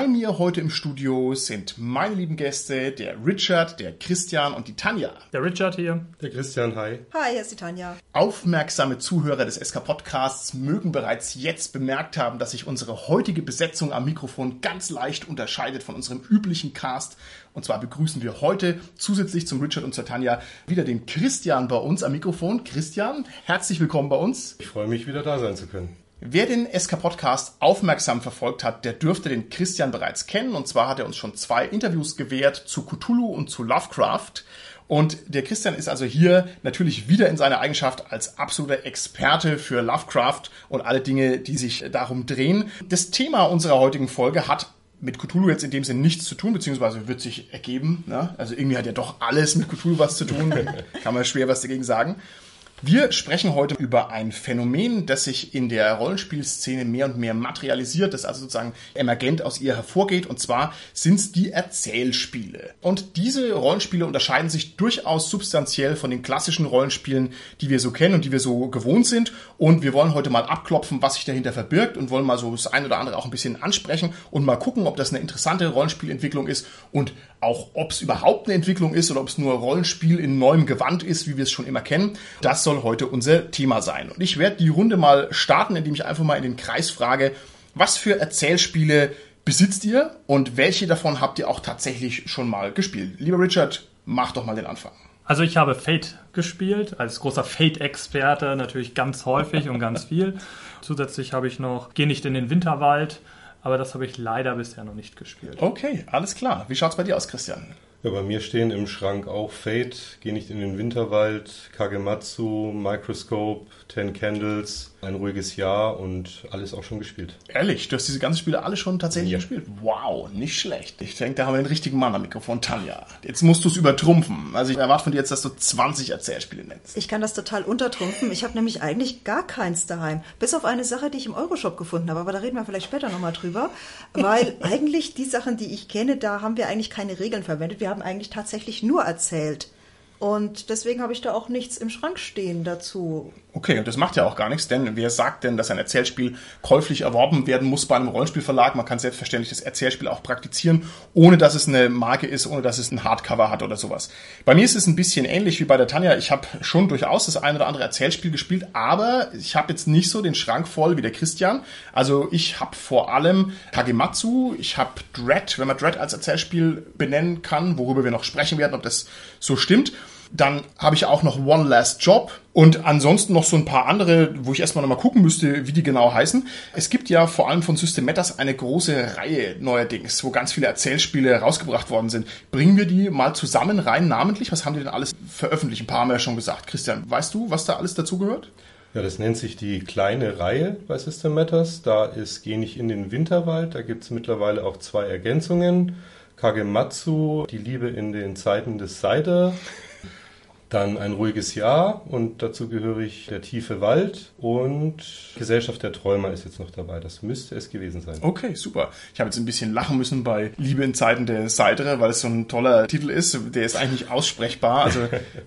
Bei mir heute im Studio sind meine lieben Gäste, der Richard, der Christian und die Tanja. Der Richard hier. Der Christian, hi. Hi, hier ist die Tanja. Aufmerksame Zuhörer des SK Podcasts mögen bereits jetzt bemerkt haben, dass sich unsere heutige Besetzung am Mikrofon ganz leicht unterscheidet von unserem üblichen Cast. Und zwar begrüßen wir heute zusätzlich zum Richard und zur Tanja wieder den Christian bei uns am Mikrofon. Christian, herzlich willkommen bei uns. Ich freue mich, wieder da sein zu können. Wer den SK Podcast aufmerksam verfolgt hat, der dürfte den Christian bereits kennen. Und zwar hat er uns schon zwei Interviews gewährt zu Cthulhu und zu Lovecraft. Und der Christian ist also hier natürlich wieder in seiner Eigenschaft als absoluter Experte für Lovecraft und alle Dinge, die sich darum drehen. Das Thema unserer heutigen Folge hat mit Cthulhu jetzt in dem Sinne nichts zu tun, beziehungsweise wird sich ergeben. Ne? Also irgendwie hat ja doch alles mit Cthulhu was zu tun. Kann man schwer was dagegen sagen. Wir sprechen heute über ein Phänomen, das sich in der Rollenspielszene mehr und mehr materialisiert, das also sozusagen emergent aus ihr hervorgeht, und zwar sind es die Erzählspiele. Und diese Rollenspiele unterscheiden sich durchaus substanziell von den klassischen Rollenspielen, die wir so kennen und die wir so gewohnt sind. Und wir wollen heute mal abklopfen, was sich dahinter verbirgt und wollen mal so das ein oder andere auch ein bisschen ansprechen und mal gucken, ob das eine interessante Rollenspielentwicklung ist und auch ob es überhaupt eine Entwicklung ist oder ob es nur Rollenspiel in neuem Gewand ist, wie wir es schon immer kennen. Das soll heute unser Thema sein. Und ich werde die Runde mal starten, indem ich einfach mal in den Kreis frage, was für Erzählspiele besitzt ihr und welche davon habt ihr auch tatsächlich schon mal gespielt? Lieber Richard, mach doch mal den Anfang. Also ich habe Fate gespielt, als großer Fate-Experte natürlich ganz häufig und ganz viel. Zusätzlich habe ich noch Geh nicht in den Winterwald, aber das habe ich leider bisher noch nicht gespielt. Okay, alles klar. Wie schaut's bei dir aus, Christian? Ja, bei mir stehen im Schrank auch Fate, Geh nicht in den Winterwald, Kagematsu, Microscope, Ten Candles, ein ruhiges Jahr und alles auch schon gespielt. Ehrlich, du hast diese ganzen Spiele alle schon tatsächlich Ja. gespielt? Wow, nicht schlecht. Ich denke, da haben wir den richtigen Mann am Mikrofon, Tanja. Jetzt musst du es übertrumpfen. Also ich erwarte von dir jetzt, dass du 20 Erzählspiele nennst. Ich kann das total untertrumpfen. Ich habe nämlich eigentlich gar keins daheim. Bis auf eine Sache, die ich im Euroshop gefunden habe. Aber da reden wir vielleicht später nochmal drüber. Weil eigentlich die Sachen, die ich kenne, da haben wir eigentlich keine Regeln verwendet. Wir haben eigentlich tatsächlich nur erzählt. Und deswegen habe ich da auch nichts im Schrank stehen dazu. Okay, und das macht ja auch gar nichts, denn wer sagt denn, dass ein Erzählspiel käuflich erworben werden muss bei einem Rollenspielverlag? Man kann selbstverständlich das Erzählspiel auch praktizieren, ohne dass es eine Marke ist, ohne dass es ein Hardcover hat oder sowas. Bei mir ist es ein bisschen ähnlich wie bei der Tanja. Ich habe schon durchaus das ein oder andere Erzählspiel gespielt, aber ich habe jetzt nicht so den Schrank voll wie der Christian. Also ich habe vor allem Kagematsu, ich habe Dread, wenn man Dread als Erzählspiel benennen kann, worüber wir noch sprechen werden, ob das so stimmt. Dann habe ich auch noch One Last Job und ansonsten noch so ein paar andere, wo ich erstmal nochmal gucken müsste, wie die genau heißen. Es gibt ja vor allem von System Matters eine große Reihe neuerdings, wo ganz viele Erzählspiele rausgebracht worden sind. Bringen wir die mal zusammen rein, namentlich? Was haben die denn alles veröffentlicht? Ein paar haben wir ja schon gesagt. Christian, weißt du, was da alles dazugehört? Ja, das nennt sich die kleine Reihe bei System Matters. Da ist Geh nicht in den Winterwald. Da gibt es mittlerweile auch zwei Ergänzungen. Kagematsu, die Liebe in den Zeiten des Seide. Dann ein ruhiges Jahr und dazu gehörig der tiefe Wald und Gesellschaft der Träumer ist jetzt noch dabei. Das müsste es gewesen sein. Okay, super. Ich habe jetzt ein bisschen lachen müssen bei Liebe in Zeiten der Seidere, weil es so ein toller Titel ist. Der ist eigentlich nicht aussprechbar. Also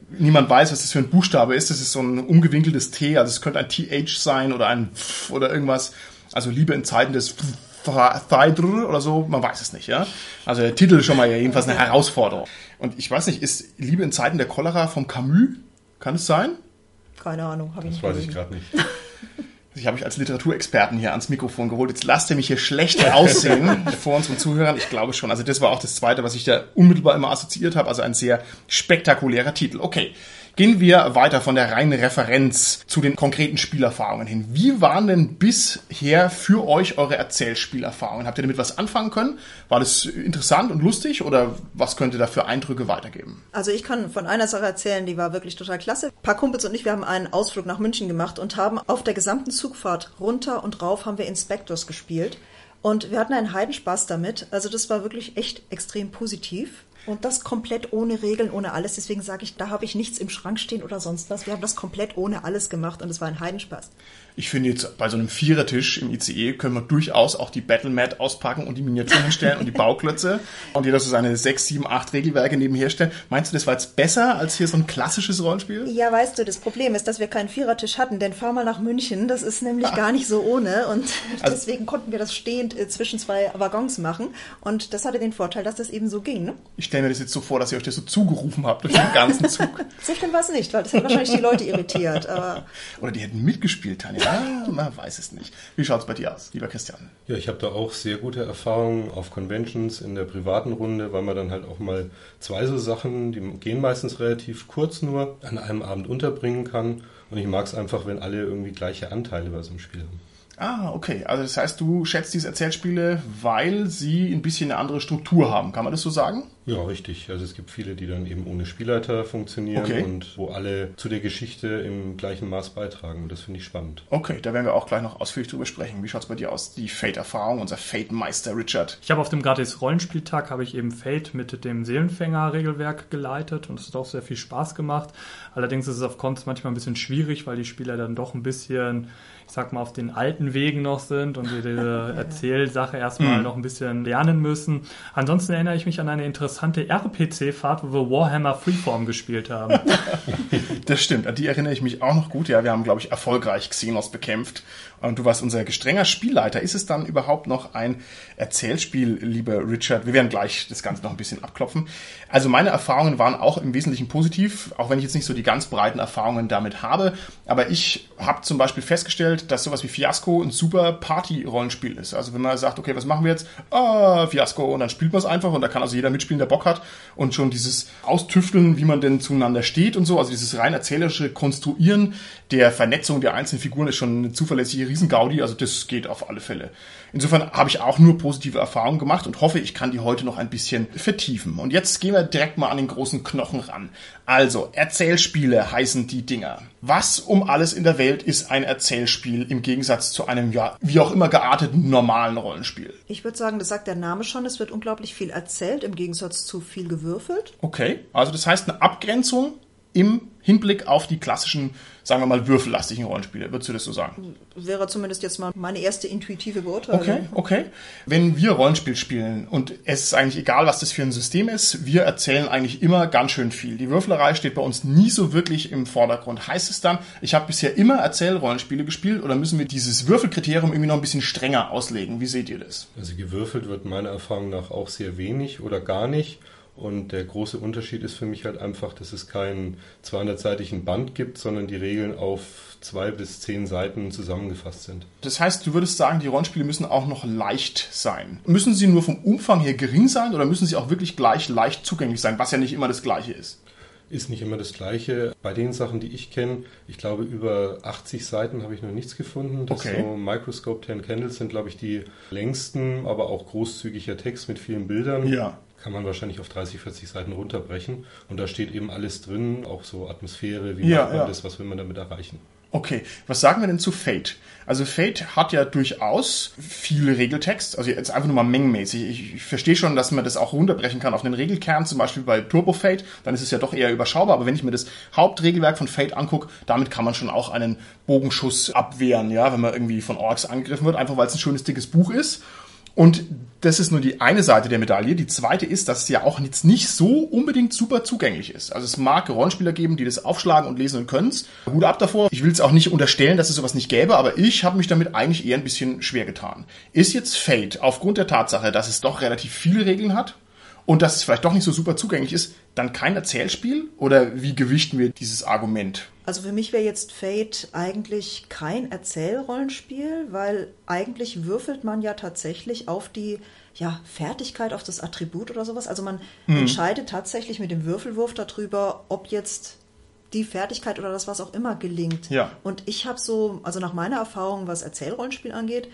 niemand weiß, was das für ein Buchstabe ist. Das ist so ein umgewinkeltes T. Also es könnte ein TH sein oder ein Pf oder irgendwas. Also Liebe in Zeiten des Seidere oder so. Man weiß es nicht, ja. Also der Titel ist schon mal ja jedenfalls eine Herausforderung. Und ich weiß nicht, ist Liebe in Zeiten der Cholera vom Camus? Kann es sein? Keine Ahnung, habe ich Das nicht weiß ich gerade nicht. Ich habe mich als Literaturexperten hier ans Mikrofon geholt. Jetzt lasst ihr mich hier schlecht aussehen vor unseren Zuhörern. Ich glaube schon. Also das war auch das Zweite, was ich da unmittelbar immer assoziiert habe. Also ein sehr spektakulärer Titel. Okay, gehen wir weiter von der reinen Referenz zu den konkreten Spielerfahrungen hin. Wie waren denn bisher für euch eure Erzählspielerfahrungen? Habt ihr damit was anfangen können? War das interessant und lustig oder was könnt ihr da für Eindrücke weitergeben? Also ich kann von einer Sache erzählen, die war wirklich total klasse. Ein paar Kumpels und ich, wir haben einen Ausflug nach München gemacht und haben auf der gesamten Zugfahrt runter und rauf haben wir Inspectors gespielt. Und wir hatten einen Heidenspaß damit. Also das war wirklich echt extrem positiv. Und das komplett ohne Regeln, ohne alles. Deswegen sage ich, da habe ich nichts im Schrank stehen oder sonst was. Wir haben das komplett ohne alles gemacht und es war ein Heidenspaß. Ich finde jetzt bei so einem Vierertisch im ICE können wir durchaus auch die Battlemat auspacken und die Miniaturen stellen und die Bauklötze und jeder so seine sechs, sieben, acht Regelwerke nebenher stellen. Meinst du, das war jetzt besser als hier so ein klassisches Rollenspiel? Ja, weißt du, das Problem ist, dass wir keinen Vierertisch hatten, denn fahr mal nach München, das ist nämlich ah. gar nicht so ohne und also, deswegen konnten wir das stehend äh, zwischen zwei Waggons machen und das hatte den Vorteil, dass das eben so ging. Ne? Ich stelle mir das jetzt so vor, dass ihr euch das so zugerufen habt durch den ganzen Zug. so schlimm war es nicht, weil das hat wahrscheinlich die Leute irritiert. Oder die hätten mitgespielt, Tanja. Ja, man weiß es nicht. Wie schaut es bei dir aus, lieber Christian? Ja, ich habe da auch sehr gute Erfahrungen auf Conventions in der privaten Runde, weil man dann halt auch mal zwei so Sachen, die gehen meistens relativ kurz nur, an einem Abend unterbringen kann. Und ich mag es einfach, wenn alle irgendwie gleiche Anteile bei so einem Spiel haben. Ah, okay. Also das heißt, du schätzt diese Erzählspiele, weil sie ein bisschen eine andere Struktur haben. Kann man das so sagen? Ja, richtig. Also es gibt viele, die dann eben ohne Spielleiter funktionieren okay. und wo alle zu der Geschichte im gleichen Maß beitragen. Und das finde ich spannend. Okay, da werden wir auch gleich noch ausführlich drüber sprechen. Wie schaut es bei dir aus? Die Fate-Erfahrung, unser Fate-Meister Richard. Ich habe auf dem Gratis-Rollenspieltag habe ich eben Fate mit dem Seelenfänger-Regelwerk geleitet und es hat auch sehr viel Spaß gemacht. Allerdings ist es auf Cons manchmal ein bisschen schwierig, weil die Spieler dann doch ein bisschen ich sag mal, auf den alten Wegen noch sind und diese Erzählsache erstmal mhm. noch ein bisschen lernen müssen. Ansonsten erinnere ich mich an eine interessante RPC-Fahrt, wo wir Warhammer Freeform gespielt haben. das stimmt, an die erinnere ich mich auch noch gut. Ja, wir haben, glaube ich, erfolgreich Xenos bekämpft und du warst unser gestrenger Spielleiter. Ist es dann überhaupt noch ein Erzählspiel, lieber Richard? Wir werden gleich das Ganze noch ein bisschen abklopfen. Also meine Erfahrungen waren auch im Wesentlichen positiv, auch wenn ich jetzt nicht so die ganz breiten Erfahrungen damit habe. Aber ich habe zum Beispiel festgestellt, dass sowas wie Fiasco ein super Party-Rollenspiel ist. Also wenn man sagt, okay, was machen wir jetzt? Ah, Fiasco. Und dann spielt man es einfach und da kann also jeder mitspielen, der Bock hat. Und schon dieses Austüfteln, wie man denn zueinander steht und so, also dieses rein erzählerische Konstruieren der Vernetzung der einzelnen Figuren ist schon eine zuverlässige Riesengaudi, also das geht auf alle Fälle. Insofern habe ich auch nur positive Erfahrungen gemacht und hoffe, ich kann die heute noch ein bisschen vertiefen. Und jetzt gehen wir direkt mal an den großen Knochen ran. Also, Erzählspiele heißen die Dinger. Was um alles in der Welt ist ein Erzählspiel im Gegensatz zu einem, ja, wie auch immer gearteten normalen Rollenspiel? Ich würde sagen, das sagt der Name schon, es wird unglaublich viel erzählt im Gegensatz zu viel gewürfelt. Okay, also das heißt eine Abgrenzung im Hinblick auf die klassischen, sagen wir mal, würfellastigen Rollenspiele. Würdest du das so sagen? Wäre zumindest jetzt mal meine erste intuitive Beurteilung. Okay, okay. Wenn wir Rollenspiel spielen und es ist eigentlich egal, was das für ein System ist, wir erzählen eigentlich immer ganz schön viel. Die Würfelerei steht bei uns nie so wirklich im Vordergrund. Heißt es dann, ich habe bisher immer Erzählrollenspiele gespielt oder müssen wir dieses Würfelkriterium irgendwie noch ein bisschen strenger auslegen? Wie seht ihr das? Also gewürfelt wird meiner Erfahrung nach auch sehr wenig oder gar nicht. Und der große Unterschied ist für mich halt einfach, dass es keinen 200-seitigen Band gibt, sondern die Regeln auf zwei bis zehn Seiten zusammengefasst sind. Das heißt, du würdest sagen, die Rollenspiele müssen auch noch leicht sein. Müssen sie nur vom Umfang her gering sein oder müssen sie auch wirklich gleich leicht zugänglich sein, was ja nicht immer das Gleiche ist? Ist nicht immer das Gleiche. Bei den Sachen, die ich kenne, ich glaube, über 80 Seiten habe ich noch nichts gefunden. Das okay. so Microscope 10 Candles sind, glaube ich, die längsten, aber auch großzügiger Text mit vielen Bildern. Ja kann man wahrscheinlich auf 30, 40 Seiten runterbrechen. Und da steht eben alles drin, auch so Atmosphäre, wie ja, macht man ja. das, was will man damit erreichen. Okay, was sagen wir denn zu Fate? Also Fate hat ja durchaus viele Regeltext, also jetzt einfach nur mal mengenmäßig. Ich, ich verstehe schon, dass man das auch runterbrechen kann auf einen Regelkern, zum Beispiel bei Turbo Fate, dann ist es ja doch eher überschaubar, aber wenn ich mir das Hauptregelwerk von Fate angucke, damit kann man schon auch einen Bogenschuss abwehren, ja, wenn man irgendwie von Orks angegriffen wird, einfach weil es ein schönes dickes Buch ist und das ist nur die eine Seite der Medaille. Die zweite ist, dass es ja auch jetzt nicht so unbedingt super zugänglich ist. Also es mag Rollenspieler geben, die das aufschlagen und lesen und können es. Hut ab davor. Ich will es auch nicht unterstellen, dass es sowas nicht gäbe, aber ich habe mich damit eigentlich eher ein bisschen schwer getan. Ist jetzt Fate aufgrund der Tatsache, dass es doch relativ viele Regeln hat und dass es vielleicht doch nicht so super zugänglich ist, dann kein Erzählspiel? Oder wie gewichten wir dieses Argument? Also für mich wäre jetzt Fate eigentlich kein Erzählrollenspiel, weil eigentlich würfelt man ja tatsächlich auf die ja, Fertigkeit, auf das Attribut oder sowas. Also man mhm. entscheidet tatsächlich mit dem Würfelwurf darüber, ob jetzt die Fertigkeit oder das was auch immer gelingt. Ja. Und ich habe so, also nach meiner Erfahrung, was Erzählrollenspiel angeht,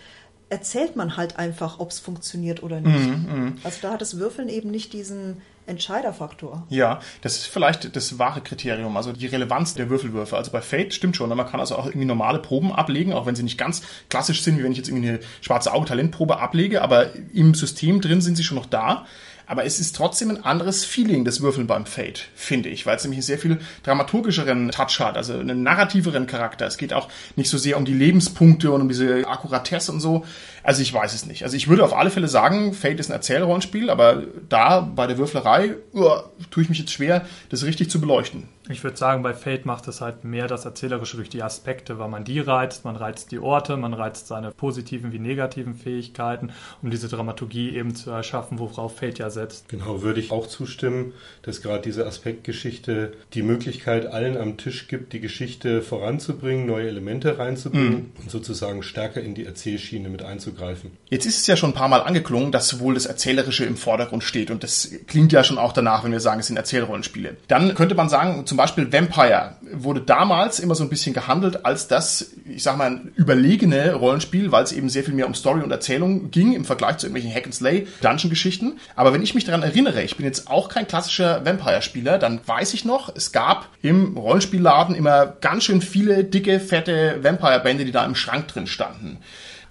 erzählt man halt einfach, ob es funktioniert oder nicht. Mm, mm. Also da hat das Würfeln eben nicht diesen Entscheiderfaktor. Ja, das ist vielleicht das wahre Kriterium, also die Relevanz der Würfelwürfe. Also bei Fate stimmt schon, ne? man kann also auch irgendwie normale Proben ablegen, auch wenn sie nicht ganz klassisch sind, wie wenn ich jetzt irgendwie eine schwarze Auge-Talentprobe ablege, aber im System drin sind sie schon noch da. Aber es ist trotzdem ein anderes Feeling, das Würfeln beim Fate, finde ich, weil es nämlich einen sehr viel dramaturgischeren Touch hat, also einen narrativeren Charakter. Es geht auch nicht so sehr um die Lebenspunkte und um diese Akkuratesse und so. Also ich weiß es nicht. Also ich würde auf alle Fälle sagen, Fate ist ein Erzählrollenspiel, aber da bei der Würflerei uh, tue ich mich jetzt schwer, das richtig zu beleuchten. Ich würde sagen, bei Fate macht es halt mehr das Erzählerische durch die Aspekte, weil man die reizt, man reizt die Orte, man reizt seine positiven wie negativen Fähigkeiten, um diese Dramaturgie eben zu erschaffen, worauf Fate ja setzt. Genau, würde ich auch zustimmen, dass gerade diese Aspektgeschichte die Möglichkeit allen am Tisch gibt, die Geschichte voranzubringen, neue Elemente reinzubringen mhm. und sozusagen stärker in die Erzählschiene mit einzugreifen. Jetzt ist es ja schon ein paar Mal angeklungen, dass wohl das Erzählerische im Vordergrund steht und das klingt ja schon auch danach, wenn wir sagen, es sind Erzählrollenspiele. Dann könnte man sagen, zum Beispiel Vampire wurde damals immer so ein bisschen gehandelt als das, ich sag mal, überlegene Rollenspiel, weil es eben sehr viel mehr um Story und Erzählung ging im Vergleich zu irgendwelchen Hack and Slay Dungeon-Geschichten. Aber wenn ich mich daran erinnere, ich bin jetzt auch kein klassischer Vampire-Spieler, dann weiß ich noch, es gab im Rollenspielladen immer ganz schön viele dicke, fette Vampire-Bände, die da im Schrank drin standen.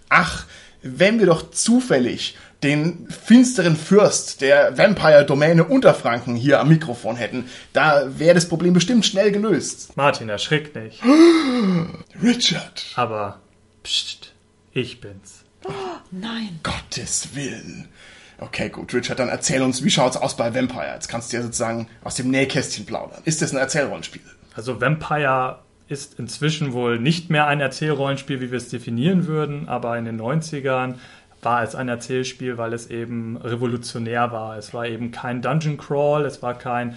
Ach, wenn wir doch zufällig den finsteren Fürst der Vampire-Domäne Unterfranken hier am Mikrofon hätten, da wäre das Problem bestimmt schnell gelöst. Martin, erschrick nicht. Richard. Aber, pst, ich bin's. Oh, nein. Gottes Willen. Okay, gut, Richard, dann erzähl uns, wie schaut's aus bei Vampire? Jetzt kannst du ja sozusagen aus dem Nähkästchen plaudern. Ist das ein Erzählrollenspiel? Also Vampire ist inzwischen wohl nicht mehr ein Erzählrollenspiel, wie wir es definieren würden, aber in den 90ern war es ein Erzählspiel, weil es eben revolutionär war. Es war eben kein Dungeon Crawl, es war kein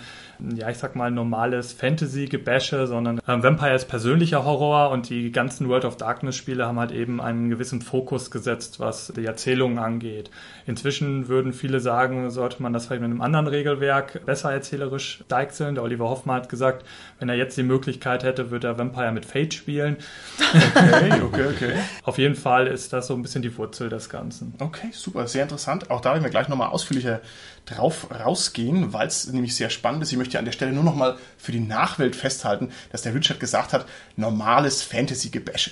ja, ich sag mal, normales Fantasy-Gebäsche, sondern äh, Vampire ist persönlicher Horror und die ganzen World of Darkness-Spiele haben halt eben einen gewissen Fokus gesetzt, was die Erzählung angeht. Inzwischen würden viele sagen, sollte man das vielleicht mit einem anderen Regelwerk besser erzählerisch deichseln. Der Oliver Hoffmann hat gesagt, wenn er jetzt die Möglichkeit hätte, würde er Vampire mit Fate spielen. Okay, okay, okay. Auf jeden Fall ist das so ein bisschen die Wurzel des Ganzen. Okay, super, sehr interessant. Auch da werden wir gleich nochmal ausführlicher drauf rausgehen, weil es nämlich sehr spannend ist. Ich möchte an der Stelle nur noch mal für die Nachwelt festhalten, dass der Richard gesagt hat, normales Fantasy-Gebäsche.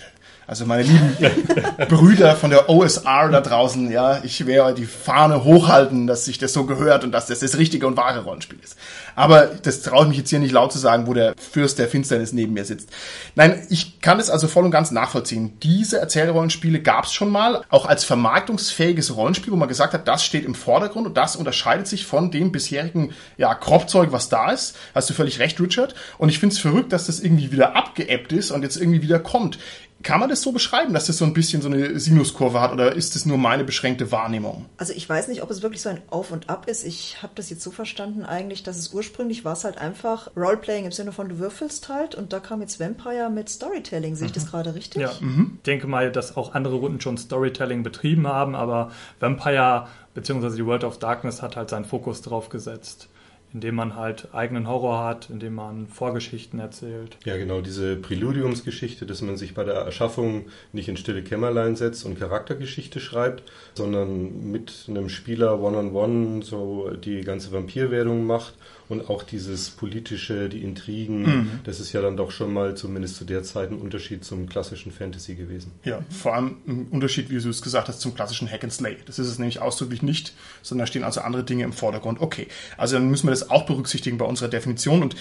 Also meine lieben Brüder von der OSR da draußen, ja, ich werde die Fahne hochhalten, dass sich das so gehört und dass das das richtige und wahre Rollenspiel ist. Aber das traue ich mich jetzt hier nicht laut zu sagen, wo der Fürst der Finsternis neben mir sitzt. Nein, ich kann es also voll und ganz nachvollziehen. Diese Erzählrollenspiele gab es schon mal, auch als vermarktungsfähiges Rollenspiel, wo man gesagt hat, das steht im Vordergrund und das unterscheidet sich von dem bisherigen ja, Kropfzeug, was da ist. Hast du völlig recht, Richard. Und ich finde es verrückt, dass das irgendwie wieder abgeebbt ist und jetzt irgendwie wieder kommt. Kann man das so beschreiben, dass das so ein bisschen so eine Sinuskurve hat oder ist das nur meine beschränkte Wahrnehmung? Also ich weiß nicht, ob es wirklich so ein Auf und Ab ist. Ich habe das jetzt so verstanden eigentlich, dass es ursprünglich war es halt einfach Roleplaying im Sinne von du würfelst halt und da kam jetzt Vampire mit Storytelling. Sehe ich mhm. das gerade richtig? Ja, mhm. ich denke mal, dass auch andere Runden schon Storytelling betrieben haben, aber Vampire bzw. die World of Darkness hat halt seinen Fokus drauf gesetzt indem man halt eigenen Horror hat, indem man Vorgeschichten erzählt. Ja, genau, diese Präludiumsgeschichte, dass man sich bei der Erschaffung nicht in stille Kämmerlein setzt und Charaktergeschichte schreibt, sondern mit einem Spieler one-on-one -on -one so die ganze Vampirwerdung macht und auch dieses politische, die Intrigen, mhm. das ist ja dann doch schon mal zumindest zu der Zeit ein Unterschied zum klassischen Fantasy gewesen. Ja, vor allem ein Unterschied, wie du es gesagt hast, zum klassischen Hack and Slay. Das ist es nämlich ausdrücklich nicht, sondern da stehen also andere Dinge im Vordergrund. Okay, also dann müssen wir das auch berücksichtigen bei unserer Definition und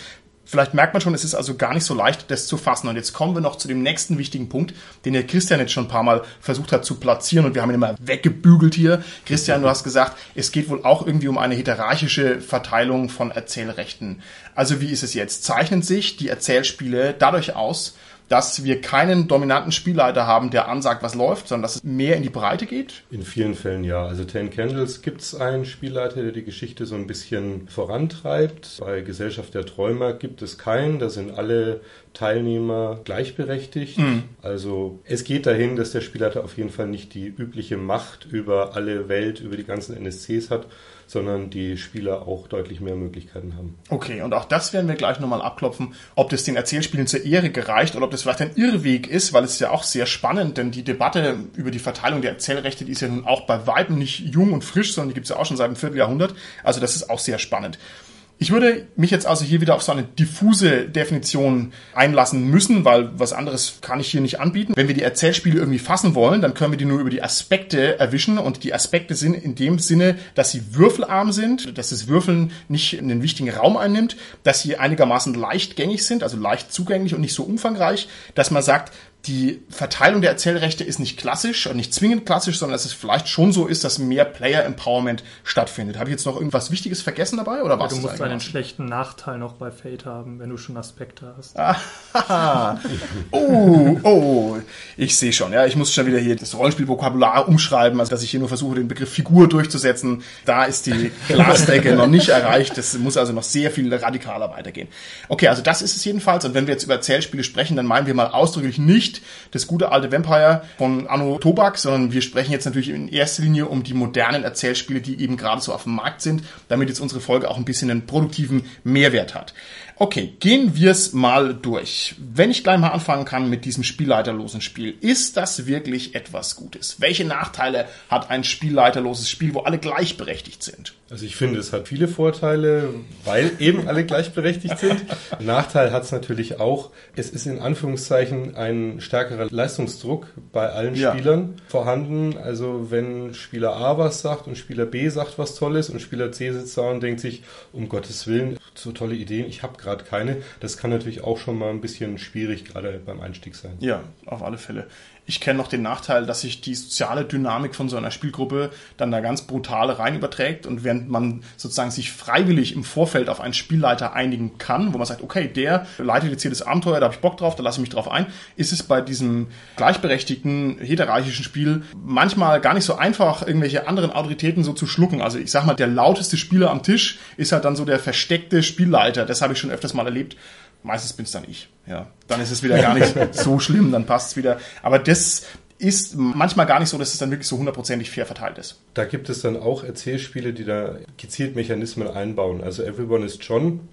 Vielleicht merkt man schon, es ist also gar nicht so leicht, das zu fassen. Und jetzt kommen wir noch zu dem nächsten wichtigen Punkt, den der Christian jetzt schon ein paar Mal versucht hat zu platzieren und wir haben ihn immer weggebügelt hier. Christian, du hast gesagt, es geht wohl auch irgendwie um eine hierarchische Verteilung von Erzählrechten. Also wie ist es jetzt? Zeichnen sich die Erzählspiele dadurch aus, dass wir keinen dominanten Spielleiter haben, der ansagt, was läuft, sondern dass es mehr in die Breite geht? In vielen Fällen ja. Also Ten Candles gibt es einen Spielleiter, der die Geschichte so ein bisschen vorantreibt. Bei Gesellschaft der Träumer gibt es keinen. Da sind alle Teilnehmer gleichberechtigt. Mhm. Also es geht dahin, dass der Spielleiter auf jeden Fall nicht die übliche Macht über alle Welt, über die ganzen NSCs hat, sondern die Spieler auch deutlich mehr Möglichkeiten haben. Okay, und auch das werden wir gleich nochmal abklopfen, ob das den Erzählspielen zur Ehre gereicht oder ob das vielleicht ein Irrweg ist, weil es ist ja auch sehr spannend, denn die Debatte über die Verteilung der Erzählrechte, die ist ja nun auch bei Weitem nicht jung und frisch, sondern die gibt es ja auch schon seit einem Vierteljahrhundert. Also das ist auch sehr spannend. Ich würde mich jetzt also hier wieder auf so eine diffuse Definition einlassen müssen, weil was anderes kann ich hier nicht anbieten. Wenn wir die Erzählspiele irgendwie fassen wollen, dann können wir die nur über die Aspekte erwischen und die Aspekte sind in dem Sinne, dass sie würfelarm sind, dass das Würfeln nicht einen wichtigen Raum einnimmt, dass sie einigermaßen leichtgängig sind, also leicht zugänglich und nicht so umfangreich, dass man sagt, die Verteilung der Erzählrechte ist nicht klassisch und nicht zwingend klassisch, sondern dass es vielleicht schon so ist, dass mehr Player Empowerment stattfindet. Habe ich jetzt noch irgendwas Wichtiges vergessen dabei oder was? Ja, du musst einen schlechten Nachteil noch bei Fate haben, wenn du schon Aspekte hast. oh, oh, ich sehe schon. Ja, ich muss schon wieder hier das Rollenspielvokabular umschreiben, also dass ich hier nur versuche, den Begriff Figur durchzusetzen. Da ist die Glasdecke noch nicht erreicht. Das muss also noch sehr viel radikaler weitergehen. Okay, also das ist es jedenfalls. Und wenn wir jetzt über Erzählspiele sprechen, dann meinen wir mal ausdrücklich nicht das gute alte Vampire von Anno Tobak, sondern wir sprechen jetzt natürlich in erster Linie um die modernen Erzählspiele, die eben gerade so auf dem Markt sind, damit jetzt unsere Folge auch ein bisschen einen produktiven Mehrwert hat. Okay, gehen wir es mal durch. Wenn ich gleich mal anfangen kann mit diesem spielleiterlosen Spiel, ist das wirklich etwas Gutes? Welche Nachteile hat ein spielleiterloses Spiel, wo alle gleichberechtigt sind? Also ich finde, es hat viele Vorteile, weil eben alle gleichberechtigt sind. Nachteil hat es natürlich auch. Es ist in Anführungszeichen ein stärkerer Leistungsdruck bei allen ja. Spielern vorhanden. Also wenn Spieler A was sagt und Spieler B sagt was Tolles und Spieler C sitzt da und denkt sich, um Gottes Willen, so tolle Ideen, ich habe gerade keine. Das kann natürlich auch schon mal ein bisschen schwierig gerade beim Einstieg sein. Ja, auf alle Fälle. Ich kenne noch den Nachteil, dass sich die soziale Dynamik von so einer Spielgruppe dann da ganz brutal rein überträgt und während man sozusagen sich freiwillig im Vorfeld auf einen Spielleiter einigen kann, wo man sagt, okay, der leitet jetzt hier das Abenteuer, da habe ich Bock drauf, da lasse ich mich drauf ein, ist es bei diesem gleichberechtigten, hierarchischen Spiel manchmal gar nicht so einfach, irgendwelche anderen Autoritäten so zu schlucken. Also ich sag mal, der lauteste Spieler am Tisch ist halt dann so der versteckte Spielleiter. Das habe ich schon öfters mal erlebt meistens bin es dann ich. Ja, dann ist es wieder gar nicht so schlimm, dann passt es wieder. Aber das ist manchmal gar nicht so, dass es dann wirklich so hundertprozentig fair verteilt ist. Da gibt es dann auch Erzählspiele, die da gezielt Mechanismen einbauen. Also Everyone is John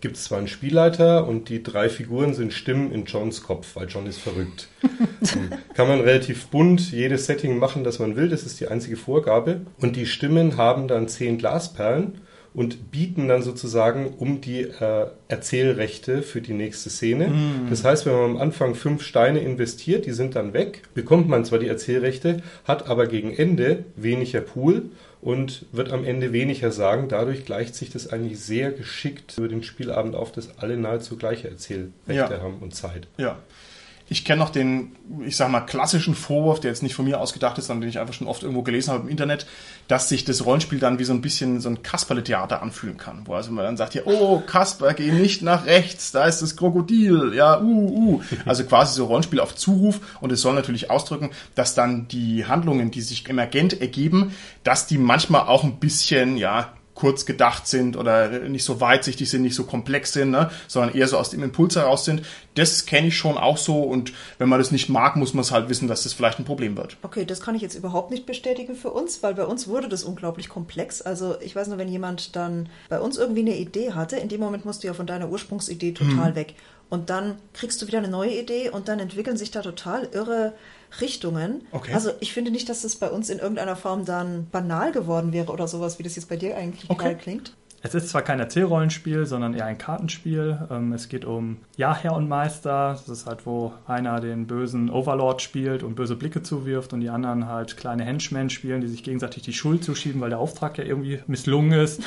gibt es zwar einen Spielleiter und die drei Figuren sind Stimmen in Johns Kopf, weil John ist verrückt. Kann man relativ bunt jedes Setting machen, das man will, das ist die einzige Vorgabe. Und die Stimmen haben dann zehn Glasperlen und bieten dann sozusagen um die äh, Erzählrechte für die nächste Szene. Mm. Das heißt, wenn man am Anfang fünf Steine investiert, die sind dann weg, bekommt man zwar die Erzählrechte, hat aber gegen Ende weniger Pool und wird am Ende weniger sagen. Dadurch gleicht sich das eigentlich sehr geschickt über den Spielabend auf, dass alle nahezu gleiche Erzählrechte ja. haben und Zeit. Ja. Ich kenne noch den, ich sag mal, klassischen Vorwurf, der jetzt nicht von mir ausgedacht ist, sondern den ich einfach schon oft irgendwo gelesen habe im Internet, dass sich das Rollenspiel dann wie so ein bisschen so ein Kasperle-Theater anfühlen kann. Wo also man dann sagt, ja, oh, Kasper, geh nicht nach rechts, da ist das Krokodil, ja, uh, uh. Also quasi so Rollenspiel auf Zuruf und es soll natürlich ausdrücken, dass dann die Handlungen, die sich emergent ergeben, dass die manchmal auch ein bisschen, ja, kurz gedacht sind oder nicht so weitsichtig sind, nicht so komplex sind, ne? sondern eher so aus dem Impuls heraus sind. Das kenne ich schon auch so und wenn man das nicht mag, muss man es halt wissen, dass das vielleicht ein Problem wird. Okay, das kann ich jetzt überhaupt nicht bestätigen für uns, weil bei uns wurde das unglaublich komplex. Also ich weiß nur, wenn jemand dann bei uns irgendwie eine Idee hatte, in dem Moment musst du ja von deiner Ursprungsidee total mhm. weg. Und dann kriegst du wieder eine neue Idee und dann entwickeln sich da total irre Richtungen. Okay. Also ich finde nicht, dass das bei uns in irgendeiner Form dann banal geworden wäre oder sowas, wie das jetzt bei dir eigentlich okay. klingt. Es ist zwar kein Erzählrollenspiel, sondern eher ein Kartenspiel. Ähm, es geht um Ja, Herr und Meister. Das ist halt, wo einer den bösen Overlord spielt und böse Blicke zuwirft und die anderen halt kleine Henchmen spielen, die sich gegenseitig die Schuld zuschieben, weil der Auftrag ja irgendwie misslungen ist.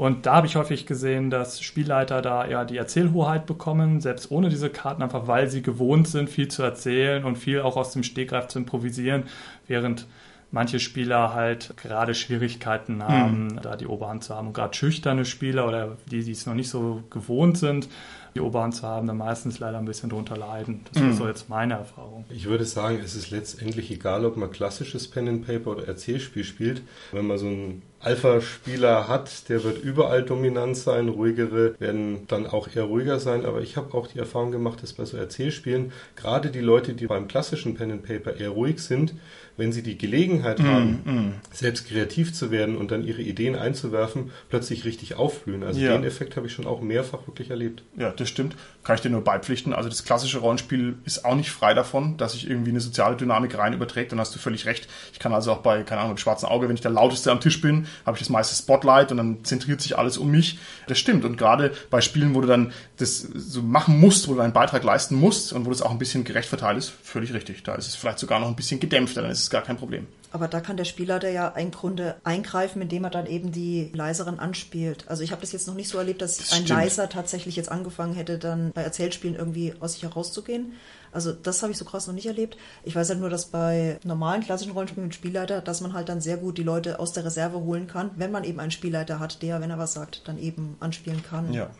Und da habe ich häufig gesehen, dass Spielleiter da eher die Erzählhoheit bekommen, selbst ohne diese Karten, einfach weil sie gewohnt sind, viel zu erzählen und viel auch aus dem Stegreif zu improvisieren, während manche Spieler halt gerade Schwierigkeiten haben, mhm. da die Oberhand zu haben. Und gerade schüchterne Spieler oder die, die es noch nicht so gewohnt sind, die Oberhand zu haben, dann meistens leider ein bisschen drunter leiden. Das mhm. ist so jetzt meine Erfahrung. Ich würde sagen, es ist letztendlich egal, ob man klassisches Pen and Paper oder Erzählspiel spielt. Wenn man so einen Alpha-Spieler hat, der wird überall dominant sein, ruhigere werden dann auch eher ruhiger sein, aber ich habe auch die Erfahrung gemacht, dass bei so Erzählspielen gerade die Leute, die beim klassischen Pen and Paper eher ruhig sind, wenn sie die Gelegenheit mm, haben, mm. selbst kreativ zu werden und dann ihre Ideen einzuwerfen, plötzlich richtig aufblühen. Also ja. den Effekt habe ich schon auch mehrfach wirklich erlebt. Ja, das stimmt. Kann ich dir nur beipflichten. Also das klassische Rollenspiel ist auch nicht frei davon, dass sich irgendwie eine soziale Dynamik rein überträgt. Dann hast du völlig recht. Ich kann also auch bei, keine Ahnung, mit schwarzen Auge, wenn ich der Lauteste am Tisch bin, habe ich das meiste Spotlight und dann zentriert sich alles um mich. Das stimmt. Und gerade bei Spielen, wo du dann das so machen musst, wo du deinen Beitrag leisten musst und wo das auch ein bisschen gerecht verteilt ist, völlig richtig. Da ist es vielleicht sogar noch ein bisschen gedämpfter, dann ist es gar kein Problem. Aber da kann der Spielleiter ja im Grunde eingreifen, indem er dann eben die leiseren anspielt. Also ich habe das jetzt noch nicht so erlebt, dass Das ein stimmt. leiser tatsächlich jetzt angefangen hätte, dann bei Erzählspielen irgendwie aus sich herauszugehen. Also das habe ich so krass noch nicht erlebt. Ich weiß halt nur, dass bei normalen klassischen Rollenspielen mit Spielleiter, dass man halt dann sehr gut die Leute aus der Reserve holen kann, wenn man eben einen Spielleiter hat, der, wenn er was sagt, dann eben anspielen kann. Ja.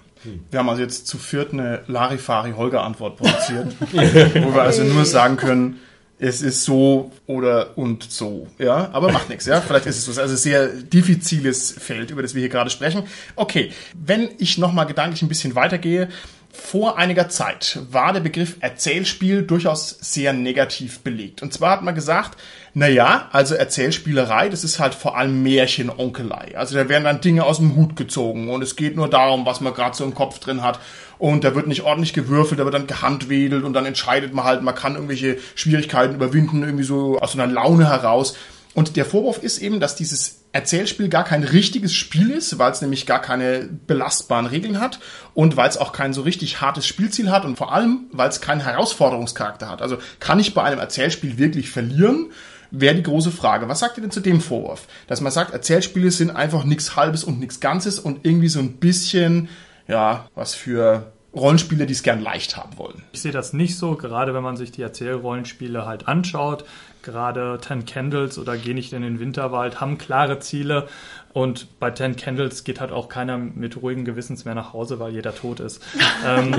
Wir haben also jetzt zu viert eine Larifari-Holger-Antwort produziert, wo wir also nur sagen können, es ist so oder und so, ja, aber macht nichts, ja, vielleicht ist es so. Also sehr diffiziles Feld, über das wir hier gerade sprechen. Okay, wenn ich nochmal gedanklich ein bisschen weitergehe, vor einiger Zeit war der Begriff Erzählspiel durchaus sehr negativ belegt. Und zwar hat man gesagt, na ja, also Erzählspielerei, das ist halt vor allem Märchenonkelei. Also da werden dann Dinge aus dem Hut gezogen und es geht nur darum, was man gerade so im Kopf drin hat. Und da wird nicht ordentlich gewürfelt, da wird dann gehandwedelt und dann entscheidet man halt, man kann irgendwelche Schwierigkeiten überwinden, irgendwie so aus so einer Laune heraus. Und der Vorwurf ist eben, dass dieses Erzählspiel gar kein richtiges Spiel ist, weil es nämlich gar keine belastbaren Regeln hat und weil es auch kein so richtig hartes Spielziel hat und vor allem, weil es keinen Herausforderungscharakter hat. Also kann ich bei einem Erzählspiel wirklich verlieren? Wäre die große Frage. Was sagt ihr denn zu dem Vorwurf? Dass man sagt, Erzählspiele sind einfach nichts Halbes und nichts Ganzes und irgendwie so ein bisschen, ja, was für Rollenspieler, die es gern leicht haben wollen. Ich sehe das nicht so, gerade wenn man sich die Erzählrollenspiele halt anschaut. Gerade Ten Candles oder Geh nicht in den Winterwald haben klare Ziele. Und bei Ten Candles geht halt auch keiner mit ruhigem Gewissens mehr nach Hause, weil jeder tot ist. ähm,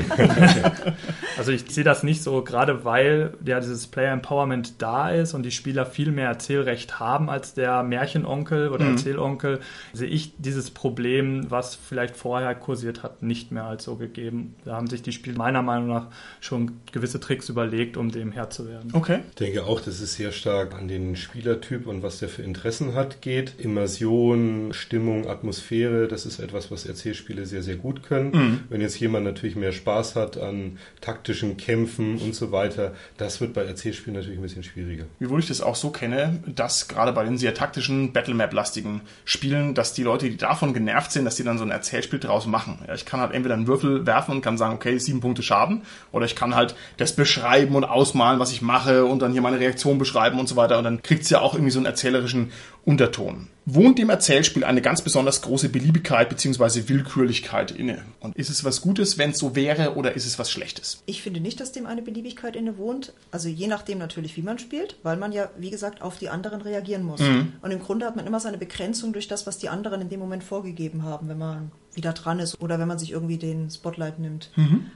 also ich sehe das nicht so, gerade weil ja dieses Player Empowerment da ist und die Spieler viel mehr Erzählrecht haben als der Märchenonkel oder Erzählonkel, sehe ich dieses Problem, was vielleicht vorher kursiert hat, nicht mehr als so gegeben. Da haben sich die Spieler meiner Meinung nach schon gewisse Tricks überlegt, um dem Herr zu werden. Okay. Ich denke auch, dass es sehr stark an den Spielertyp und was der für Interessen hat geht. Immersion, Stimmung, Atmosphäre, das ist etwas, was Erzählspiele sehr, sehr gut können. Wenn jetzt jemand natürlich mehr Spaß hat an taktischen Kämpfen und so weiter, das wird bei Erzählspielen natürlich ein bisschen schwieriger. Wiewohl ich das auch so kenne, dass gerade bei den sehr taktischen, Battlemap-lastigen Spielen, dass die Leute, die davon genervt sind, dass die dann so ein Erzählspiel draus machen. Ja, ich kann halt entweder einen Würfel werfen und kann sagen, okay, sieben Punkte Schaden, oder ich kann halt das beschreiben und ausmalen, was ich mache und dann hier meine Reaktion beschreiben und so weiter und dann kriegt's ja auch irgendwie so einen erzählerischen Unterton. Wohnt dem Erzählspiel eine ganz besonders große Beliebigkeit bzw. Willkürlichkeit inne? Und ist es was Gutes, wenn es so wäre, oder ist es was Schlechtes? Ich finde nicht, dass dem eine Beliebigkeit innewohnt. Also je nachdem natürlich, wie man spielt, weil man ja, wie gesagt, auf die anderen reagieren muss. Und im Grunde hat man immer seine Begrenzung durch das, was die anderen in dem Moment vorgegeben haben, wenn man wieder dran ist oder wenn man sich irgendwie den Spotlight nimmt.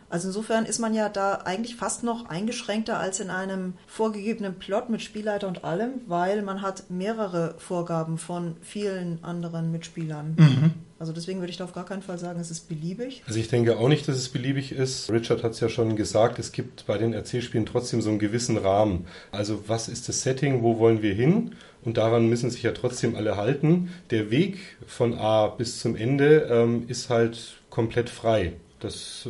Also insofern ist man ja da eigentlich fast noch eingeschränkter als in einem vorgegebenen Plot mit Spielleiter und allem, weil man hat mehrere Vorgaben von vielen anderen Mitspielern. Also deswegen würde ich da auf gar keinen Fall sagen, es ist beliebig. Also ich denke auch nicht, dass es beliebig ist. Richard hat es ja schon gesagt, es gibt bei den Erzählspielen trotzdem so einen gewissen Rahmen. Also was ist das Setting, wo wollen wir hin? Und daran müssen sich ja trotzdem alle halten. Der Weg von A bis zum Ende ähm, ist halt komplett frei. Das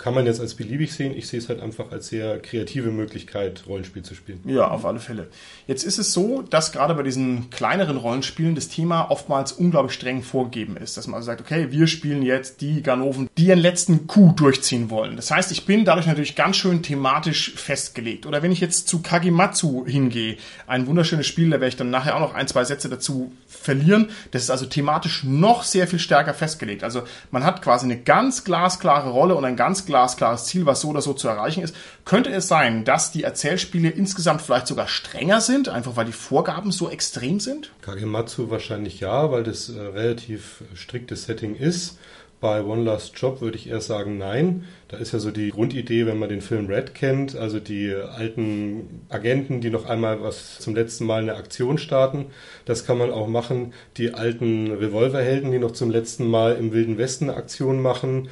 kann man jetzt als beliebig sehen. Ich sehe es halt einfach als sehr kreative Möglichkeit, Rollenspiel zu spielen. Ja, auf alle Fälle. Jetzt ist es so, dass gerade bei diesen kleineren Rollenspielen das Thema oftmals unglaublich streng vorgegeben ist. Dass man also sagt, okay, wir spielen jetzt die Ganoven, die ihren letzten Coup durchziehen wollen. Das heißt, ich bin dadurch natürlich ganz schön thematisch festgelegt. Oder wenn ich jetzt zu Kagematsu hingehe, ein wunderschönes Spiel, da werde ich dann nachher auch noch ein, zwei Sätze dazu verlieren. Das ist also thematisch noch sehr viel stärker festgelegt. Also man hat quasi eine ganz glasklare Rolle und ein ganz glasklares Ziel, was so oder so zu erreichen ist. Könnte es sein, dass die Erzählspiele insgesamt vielleicht sogar strenger sind, einfach weil die Vorgaben so extrem sind? Kagematsu wahrscheinlich ja, weil das äh, relativ striktes Setting ist. Bei One Last Job würde ich eher sagen nein. Da ist ja so die Grundidee, wenn man den Film Red kennt, also die alten Agenten, die noch einmal was zum letzten Mal eine Aktion starten. Das kann man auch machen. Die alten Revolverhelden, die noch zum letzten Mal im Wilden Westen eine Aktion machen.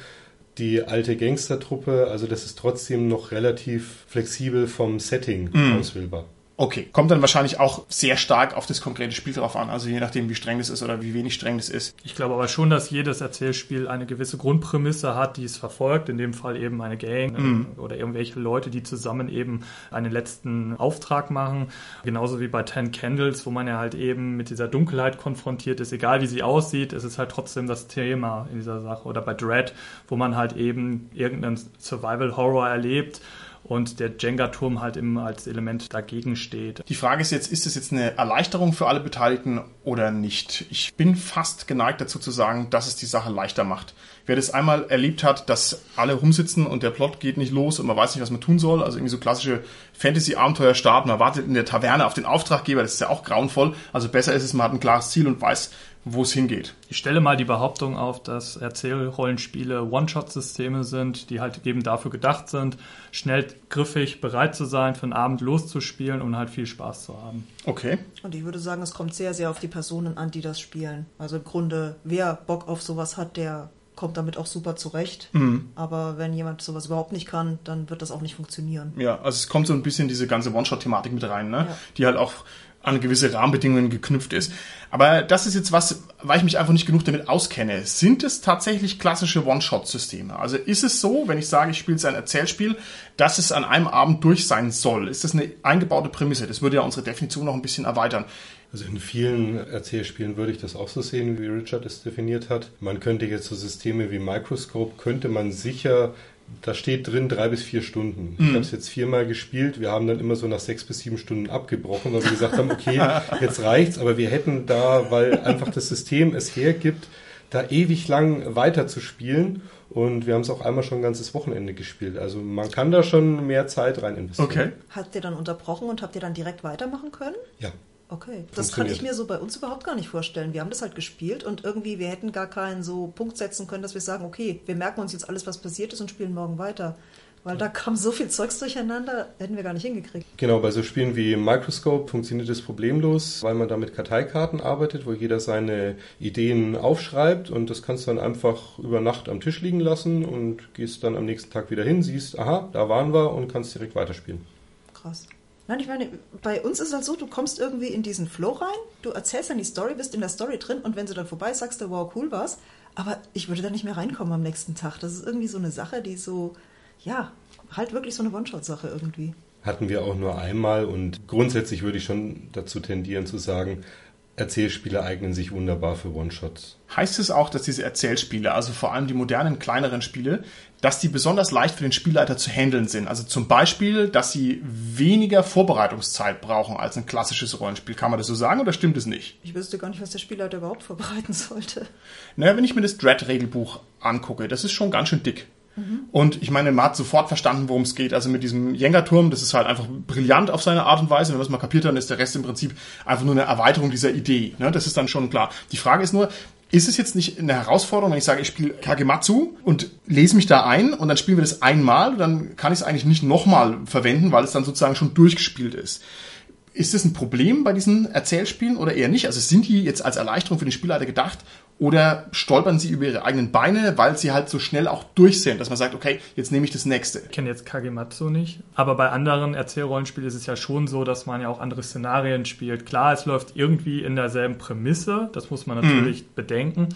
Die alte Gangstertruppe, also das ist trotzdem noch relativ flexibel vom Setting auswählbar. Okay, kommt dann wahrscheinlich auch sehr stark auf das konkrete Spiel drauf an, also je nachdem, wie streng das ist oder wie wenig streng das ist. Ich glaube aber schon, dass jedes Erzählspiel eine gewisse Grundprämisse hat, die es verfolgt, in dem Fall eben eine Gang mhm. oder irgendwelche Leute, die zusammen eben einen letzten Auftrag machen. Genauso wie bei Ten Candles, wo man ja halt eben mit dieser Dunkelheit konfrontiert ist, egal wie sie aussieht, es ist halt trotzdem das Thema in dieser Sache. Oder bei Dread, wo man halt eben irgendeinen Survival Horror erlebt und der Jenga-Turm halt immer als Element dagegen steht. Die Frage ist jetzt, ist es jetzt eine Erleichterung für alle Beteiligten oder nicht? Ich bin fast geneigt dazu zu sagen, dass es die Sache leichter macht. Wer das einmal erlebt hat, dass alle rumsitzen und der Plot geht nicht los und man weiß nicht, was man tun soll, also irgendwie so klassische Fantasy-Abenteuer starten, man wartet in der Taverne auf den Auftraggeber, das ist ja auch grauenvoll. Also besser ist es, man hat ein klares Ziel und weiß, wo es hingeht. Ich stelle mal die Behauptung auf, dass Erzählrollenspiele One-Shot-Systeme sind, die halt eben dafür gedacht sind, schnell griffig bereit zu sein, für einen Abend loszuspielen und halt viel Spaß zu haben. Okay. Und ich würde sagen, es kommt sehr, sehr auf die Personen an, die das spielen. Also im Grunde, wer Bock auf sowas hat, der kommt damit auch super zurecht. Mhm. Aber wenn jemand sowas überhaupt nicht kann, dann wird das auch nicht funktionieren. Ja, also es kommt so ein bisschen diese ganze One-Shot-Thematik mit rein, ne? Ja. die halt auch an gewisse Rahmenbedingungen geknüpft ist. Aber das ist jetzt was, weil ich mich einfach nicht genug damit auskenne. Sind es tatsächlich klassische One-Shot-Systeme? Also ist es so, wenn ich sage, ich spiele jetzt ein Erzählspiel, dass es an einem Abend durch sein soll? Ist das eine eingebaute Prämisse? Das würde ja unsere Definition noch ein bisschen erweitern. Also in vielen Erzählspielen würde ich das auch so sehen, wie Richard es definiert hat. Man könnte jetzt so Systeme wie Microscope, könnte man sicher da steht drin drei bis vier Stunden. Ich mhm. habe es jetzt viermal gespielt. Wir haben dann immer so nach sechs bis sieben Stunden abgebrochen, weil wir gesagt haben, okay, jetzt reicht's. Aber wir hätten da, weil einfach das System es hergibt, da ewig lang weiter zu spielen. Und wir haben es auch einmal schon ein ganzes Wochenende gespielt. Also man kann da schon mehr Zeit rein investieren. Okay. Habt ihr dann unterbrochen und habt ihr dann direkt weitermachen können? Ja. Okay, das kann ich mir so bei uns überhaupt gar nicht vorstellen. Wir haben das halt gespielt und irgendwie, wir hätten gar keinen so Punkt setzen können, dass wir sagen, okay, wir merken uns jetzt alles, was passiert ist und spielen morgen weiter. Weil da kam so viel Zeugs durcheinander, hätten wir gar nicht hingekriegt. Genau, bei so Spielen wie Microscope funktioniert das problemlos, weil man da mit Karteikarten arbeitet, wo jeder seine Ideen aufschreibt und das kannst du dann einfach über Nacht am Tisch liegen lassen und gehst dann am nächsten Tag wieder hin, siehst, aha, da waren wir und kannst direkt weiterspielen. Krass. Nein, ich meine, bei uns ist es halt so, du kommst irgendwie in diesen Flow rein, du erzählst dann die Story, bist in der Story drin und wenn sie dann vorbei ist, sagst du, wow, cool war's. Aber ich würde da nicht mehr reinkommen am nächsten Tag. Das ist irgendwie so eine Sache, die so, ja, halt wirklich so eine One-Shot-Sache irgendwie. Hatten wir auch nur einmal und grundsätzlich würde ich schon dazu tendieren zu sagen, Erzählspiele eignen sich wunderbar für One-Shots. Heißt es auch, dass diese Erzählspiele, also vor allem die modernen, kleineren Spiele, dass die besonders leicht für den Spielleiter zu handeln sind? Also zum Beispiel, dass sie weniger Vorbereitungszeit brauchen als ein klassisches Rollenspiel. Kann man das so sagen oder stimmt es nicht? Ich wüsste gar nicht, was der Spielleiter überhaupt vorbereiten sollte. Naja, wenn ich mir das Dread-Regelbuch angucke, das ist schon ganz schön dick. Und ich meine, man hat sofort verstanden, worum es geht. Also mit diesem Jenga-Turm, das ist halt einfach brillant auf seine Art und Weise. Wenn man das mal kapiert, dann ist der Rest im Prinzip einfach nur eine Erweiterung dieser Idee. Ne? Das ist dann schon klar. Die Frage ist nur, ist es jetzt nicht eine Herausforderung, wenn ich sage, ich spiele Kagematsu und lese mich da ein und dann spielen wir das einmal, dann kann ich es eigentlich nicht nochmal verwenden, weil es dann sozusagen schon durchgespielt ist. Ist das ein Problem bei diesen Erzählspielen oder eher nicht? Also sind die jetzt als Erleichterung für den Spielleiter gedacht oder stolpern sie über ihre eigenen Beine, weil sie halt so schnell auch durch sind, dass man sagt, okay, jetzt nehme ich das nächste. Ich kenne jetzt Kagematsu nicht, aber bei anderen Erzählrollenspielen ist es ja schon so, dass man ja auch andere Szenarien spielt. Klar, es läuft irgendwie in derselben Prämisse, das muss man natürlich mhm. bedenken,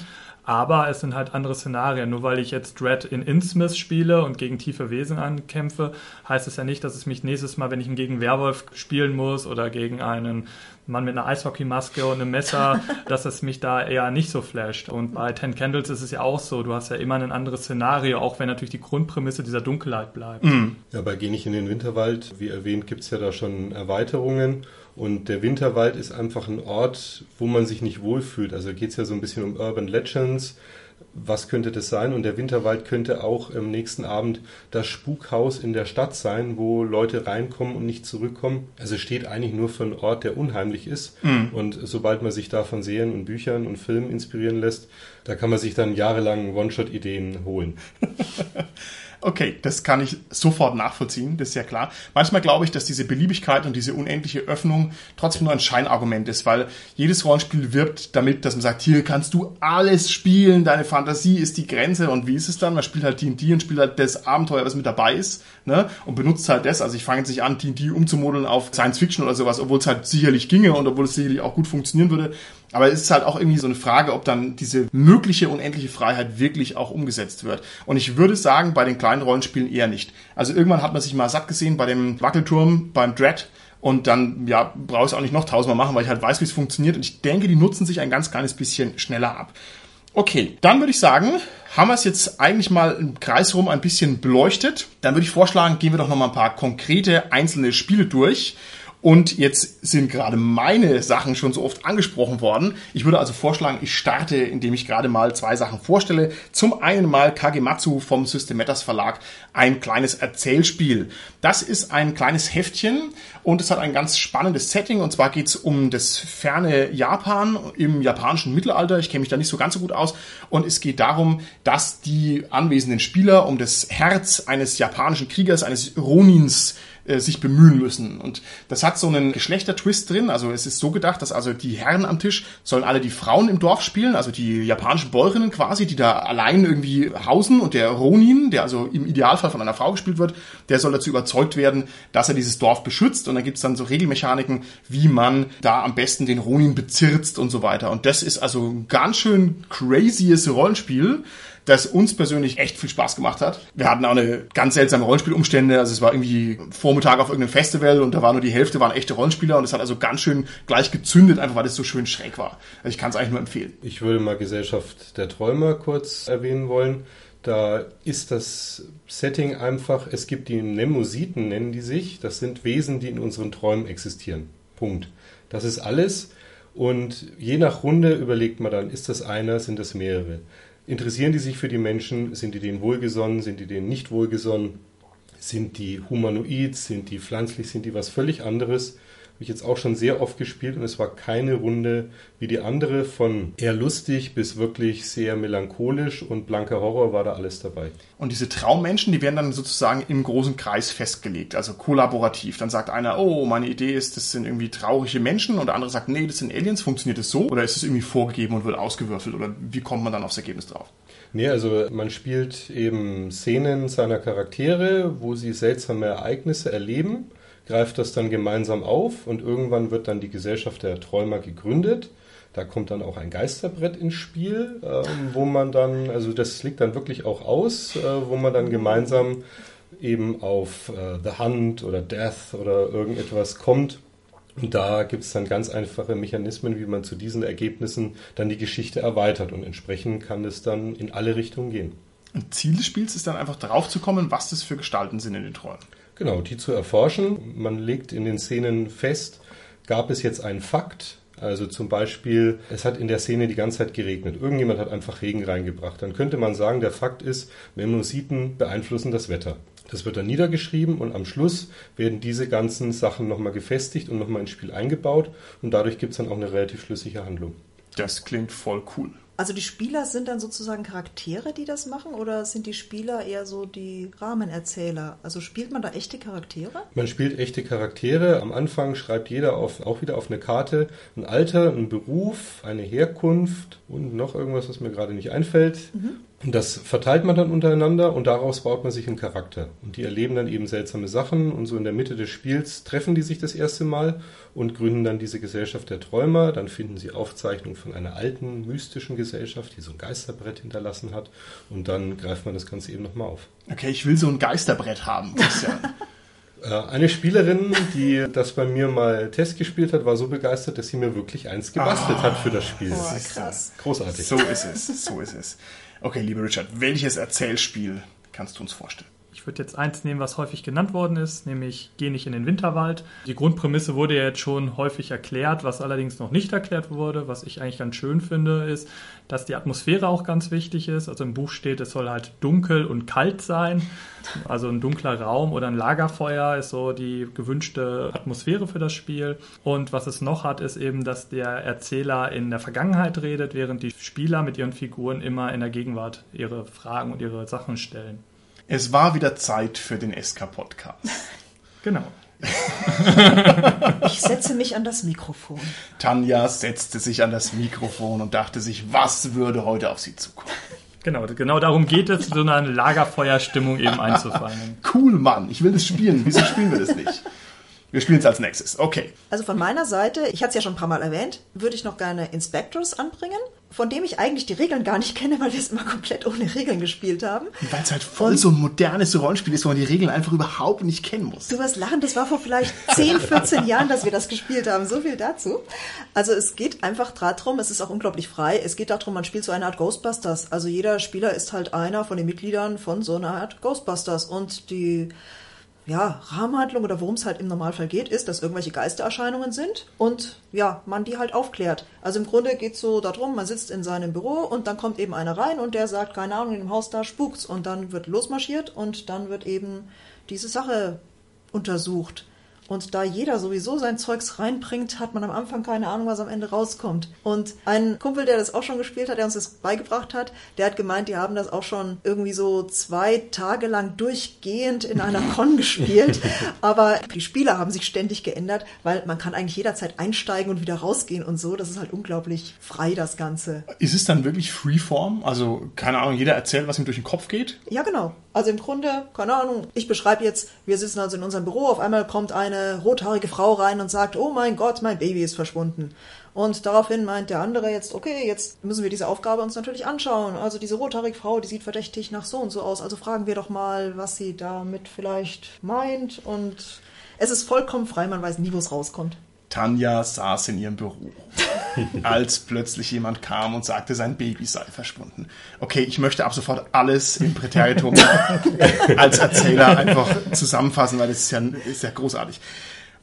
aber es sind halt andere Szenarien. Nur weil ich jetzt Dread in Innsmouth spiele und gegen tiefe Wesen ankämpfe, heißt es ja nicht, dass es mich nächstes Mal, wenn ich ihn gegen Werwolf spielen muss oder gegen einen Mann mit einer Eishockeymaske und einem Messer, dass es mich da eher nicht so flasht. Und bei Ten Candles ist es ja auch so, du hast ja immer ein anderes Szenario, auch wenn natürlich die Grundprämisse dieser Dunkelheit bleibt. Mhm. Ja, bei Geh nicht in den Winterwald, wie erwähnt, gibt es ja da schon Erweiterungen. Und der Winterwald ist einfach ein Ort, wo man sich nicht wohlfühlt. Also geht es ja so ein bisschen um Urban Legends. Was könnte das sein? Und der Winterwald könnte auch am nächsten Abend das Spukhaus in der Stadt sein, wo Leute reinkommen und nicht zurückkommen. Also steht eigentlich nur für einen Ort, der unheimlich ist. Mhm. Und sobald man sich da von Serien und Büchern und Filmen inspirieren lässt, da kann man sich dann jahrelang One-Shot-Ideen holen. Okay, das kann ich sofort nachvollziehen, das ist ja klar. Manchmal glaube ich, dass diese Beliebigkeit und diese unendliche Öffnung trotzdem nur ein Scheinargument ist, weil jedes Rollenspiel wirbt damit, dass man sagt, hier kannst du alles spielen, deine Fantasie ist die Grenze und wie ist es dann? Man spielt halt D&D und spielt halt das Abenteuer, was mit dabei ist, ne? Und benutzt halt das. Also ich fange jetzt nicht an, D&D umzumodeln auf Science Fiction oder sowas, obwohl es halt sicherlich ginge und obwohl es sicherlich auch gut funktionieren würde. Aber es ist halt auch irgendwie so eine Frage, ob dann diese mögliche unendliche Freiheit wirklich auch umgesetzt wird. Und ich würde sagen, bei den kleinen Rollenspielen eher nicht. Also irgendwann hat man sich mal satt gesehen bei dem Wackelturm, beim Dread. Und dann, ja, brauche ich auch nicht noch tausendmal machen, weil ich halt weiß, wie es funktioniert. Und ich denke, die nutzen sich ein ganz kleines bisschen schneller ab. Okay, dann würde ich sagen, haben wir es jetzt eigentlich mal im Kreis rum ein bisschen beleuchtet. Dann würde ich vorschlagen, gehen wir doch noch mal ein paar konkrete einzelne Spiele durch. Und jetzt sind gerade meine Sachen schon so oft angesprochen worden. Ich würde also vorschlagen, ich starte, indem ich gerade mal zwei Sachen vorstelle. Zum einen mal Kagematsu vom System Matters Verlag, ein kleines Erzählspiel. Das ist ein kleines Heftchen und es hat ein ganz spannendes Setting. Und zwar geht es um das ferne Japan im japanischen Mittelalter. Ich kenne mich da nicht so ganz so gut aus. Und es geht darum, dass die anwesenden Spieler um das Herz eines japanischen Kriegers, eines Ronins, äh, sich bemühen müssen. Und das hat so einen Geschlechtertwist drin. Also es ist so gedacht, dass also die Herren am Tisch sollen alle die Frauen im Dorf spielen, also die japanischen Bäuerinnen quasi, die da allein irgendwie hausen und der Ronin, der also im Idealfall von einer Frau gespielt wird, der soll dazu überzeugt werden, dass er dieses Dorf beschützt. Und dann gibt's dann so Regelmechaniken, wie man da am besten den Ronin bezirzt und so weiter. Und das ist also ein ganz schön crazyes Rollenspiel das uns persönlich echt viel Spaß gemacht hat. Wir hatten auch eine ganz seltsame Rollenspielumstände. Also es war irgendwie Vormittag auf irgendeinem Festival und da war nur die Hälfte waren echte Rollenspieler und es hat also ganz schön gleich gezündet, einfach weil das so schön schräg war. Also ich kann es eigentlich nur empfehlen. Ich würde mal Gesellschaft der Träumer kurz erwähnen wollen. Da ist das Setting einfach, es gibt die Nemositen, nennen die sich. Das sind Wesen, die in unseren Träumen existieren. Punkt. Das ist alles. Und je nach Runde überlegt man dann, ist das einer, sind das mehrere. Interessieren die sich für die Menschen? Sind die denen wohlgesonnen? Sind die denen nicht wohlgesonnen? Sind die humanoid? Sind die pflanzlich? Sind die was völlig anderes? Habe ich jetzt auch schon sehr oft gespielt und es war keine Runde wie die andere. Von eher lustig bis wirklich sehr melancholisch und blanker Horror war da alles dabei. Und diese Traummenschen, die werden dann sozusagen im großen Kreis festgelegt, also kollaborativ. Dann sagt einer, oh, meine Idee ist, das sind irgendwie traurige Menschen und der andere sagt, nee, das sind Aliens. Funktioniert das so? Oder ist es irgendwie vorgegeben und wird ausgewürfelt? Oder wie kommt man dann aufs Ergebnis drauf? Nee, also man spielt eben Szenen seiner Charaktere, wo sie seltsame Ereignisse erleben greift das dann gemeinsam auf und irgendwann wird dann die Gesellschaft der Träumer gegründet. Da kommt dann auch ein Geisterbrett ins Spiel, ähm, wo man dann, also das liegt dann wirklich auch aus, äh, wo man dann gemeinsam eben auf äh, The Hunt oder Death oder irgendetwas kommt. Und da gibt es dann ganz einfache Mechanismen, wie man zu diesen Ergebnissen dann die Geschichte erweitert. Und entsprechend kann es dann in alle Richtungen gehen. Und Ziel des Spiels ist dann einfach darauf zu kommen, was das für Gestalten sind in den Träumen. Genau, die zu erforschen. Man legt in den Szenen fest, gab es jetzt einen Fakt, also zum Beispiel, es hat in der Szene die ganze Zeit geregnet. Irgendjemand hat einfach Regen reingebracht. Dann könnte man sagen, der Fakt ist, Memnositen beeinflussen das Wetter. Das wird dann niedergeschrieben und am Schluss werden diese ganzen Sachen nochmal gefestigt und nochmal ins Spiel eingebaut und dadurch gibt es dann auch eine relativ schlüssige Handlung. Das klingt voll cool. Also die Spieler sind dann sozusagen Charaktere, die das machen, oder sind die Spieler eher so die Rahmenerzähler? Also spielt man da echte Charaktere? Man spielt echte Charaktere. Am Anfang schreibt jeder auf, auch wieder auf eine Karte ein Alter, einen Beruf, eine Herkunft und noch irgendwas, was mir gerade nicht einfällt. Mhm. Und das verteilt man dann untereinander und daraus baut man sich einen Charakter. Und die erleben dann eben seltsame Sachen und so in der Mitte des Spiels treffen die sich das erste Mal und gründen dann diese Gesellschaft der Träumer. Dann finden sie Aufzeichnungen von einer alten, mystischen Gesellschaft, die so ein Geisterbrett hinterlassen hat und dann greift man das Ganze eben nochmal auf. Okay, ich will so ein Geisterbrett haben. Äh, eine Spielerin, die das bei mir mal Test gespielt hat, war so begeistert, dass sie mir wirklich eins gebastelt ah, hat für das Spiel. Boah, krass. Großartig. So ist es, so ist es. Okay, lieber Richard, welches Erzählspiel kannst du uns vorstellen? Ich würde jetzt eins nehmen, was häufig genannt worden ist, nämlich Geh nicht in den Winterwald. Die Grundprämisse wurde ja jetzt schon häufig erklärt, was allerdings noch nicht erklärt wurde. Was ich eigentlich ganz schön finde, ist, dass die Atmosphäre auch ganz wichtig ist. Also im Buch steht, es soll halt dunkel und kalt sein. Also ein dunkler Raum oder ein Lagerfeuer ist so die gewünschte Atmosphäre für das Spiel. Und was es noch hat, ist eben, dass der Erzähler in der Vergangenheit redet, während die Spieler mit ihren Figuren immer in der Gegenwart ihre Fragen und ihre Sachen stellen. Es war wieder Zeit für den SK-Podcast. Genau. Ich setze mich an das Mikrofon. Tanja setzte sich an das Mikrofon und dachte sich, was würde heute auf sie zukommen? Genau, genau darum geht es, so eine Lagerfeuerstimmung eben einzufangen. Cool, Mann, ich will das spielen. Wieso spielen wir das nicht? Wir spielen es als nächstes. Okay. Also von meiner Seite, ich hatte es ja schon ein paar Mal erwähnt, würde ich noch gerne Inspectors anbringen, von dem ich eigentlich die Regeln gar nicht kenne, weil wir es immer komplett ohne Regeln gespielt haben. Weil es halt voll so ein modernes Rollenspiel ist, wo man die Regeln einfach überhaupt nicht kennen muss. Du wirst lachen, das war vor vielleicht 10, 14 Jahren, dass wir das gespielt haben. So viel dazu. Also es geht einfach darum, es ist auch unglaublich frei, es geht darum, man spielt so eine Art Ghostbusters. Also jeder Spieler ist halt einer von den Mitgliedern von so einer Art Ghostbusters. Und die ja, Rahmenhandlung oder worum es halt im Normalfall geht, ist, dass irgendwelche Geistererscheinungen sind und ja, man die halt aufklärt. Also im Grunde geht es so darum, man sitzt in seinem Büro und dann kommt eben einer rein und der sagt, keine Ahnung, in dem Haus da spukt's und dann wird losmarschiert und dann wird eben diese Sache untersucht. Und da jeder sowieso sein Zeugs reinbringt, hat man am Anfang keine Ahnung, was am Ende rauskommt. Und ein Kumpel, der das auch schon gespielt hat, der uns das beigebracht hat, der hat gemeint, die haben das auch schon irgendwie so zwei Tage lang durchgehend in einer Con gespielt. Aber die Spieler haben sich ständig geändert, weil man kann eigentlich jederzeit einsteigen und wieder rausgehen und so. Das ist halt unglaublich frei, das Ganze. Ist es dann wirklich Freeform? Also, keine Ahnung, jeder erzählt, was ihm durch den Kopf geht? Ja, genau. Also im Grunde, keine Ahnung, ich beschreibe jetzt, wir sitzen also in unserem Büro, auf einmal kommt eine rothaarige Frau rein und sagt, oh mein Gott, mein Baby ist verschwunden. Und daraufhin meint der andere jetzt, okay, jetzt müssen wir diese Aufgabe uns natürlich anschauen. Also diese rothaarige Frau, die sieht verdächtig nach so und so aus. Also fragen wir doch mal, was sie damit vielleicht meint. Und es ist vollkommen frei, man weiß nie, wo es rauskommt. Tanja saß in ihrem Büro, als plötzlich jemand kam und sagte, sein Baby sei verschwunden. Okay, ich möchte ab sofort alles im Präteritum als Erzähler einfach zusammenfassen, weil das ist ja, ist ja großartig.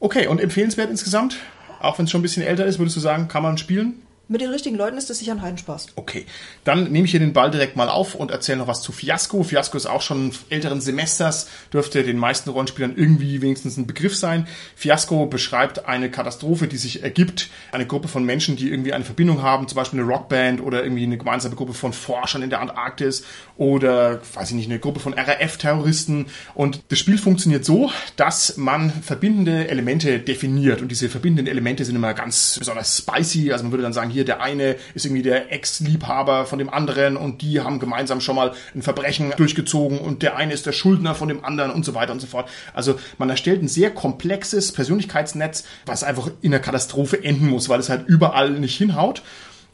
Okay, und empfehlenswert insgesamt? Auch wenn es schon ein bisschen älter ist, würdest du sagen, kann man spielen? Mit den richtigen Leuten ist das sicher ein Heidenspaß. Okay, dann nehme ich hier den Ball direkt mal auf und erzähle noch was zu Fiasco. Fiasco ist auch schon älteren Semesters, dürfte den meisten Rollenspielern irgendwie wenigstens ein Begriff sein. Fiasco beschreibt eine Katastrophe, die sich ergibt. Eine Gruppe von Menschen, die irgendwie eine Verbindung haben, zum Beispiel eine Rockband oder irgendwie eine gemeinsame Gruppe von Forschern in der Antarktis oder, weiß ich nicht, eine Gruppe von RAF-Terroristen. Und das Spiel funktioniert so, dass man verbindende Elemente definiert. Und diese verbindenden Elemente sind immer ganz besonders spicy. Also man würde dann sagen, hier der eine ist irgendwie der Ex-Liebhaber von dem anderen und die haben gemeinsam schon mal ein Verbrechen durchgezogen und der eine ist der Schuldner von dem anderen und so weiter und so fort. Also man erstellt ein sehr komplexes Persönlichkeitsnetz, was einfach in der Katastrophe enden muss, weil es halt überall nicht hinhaut.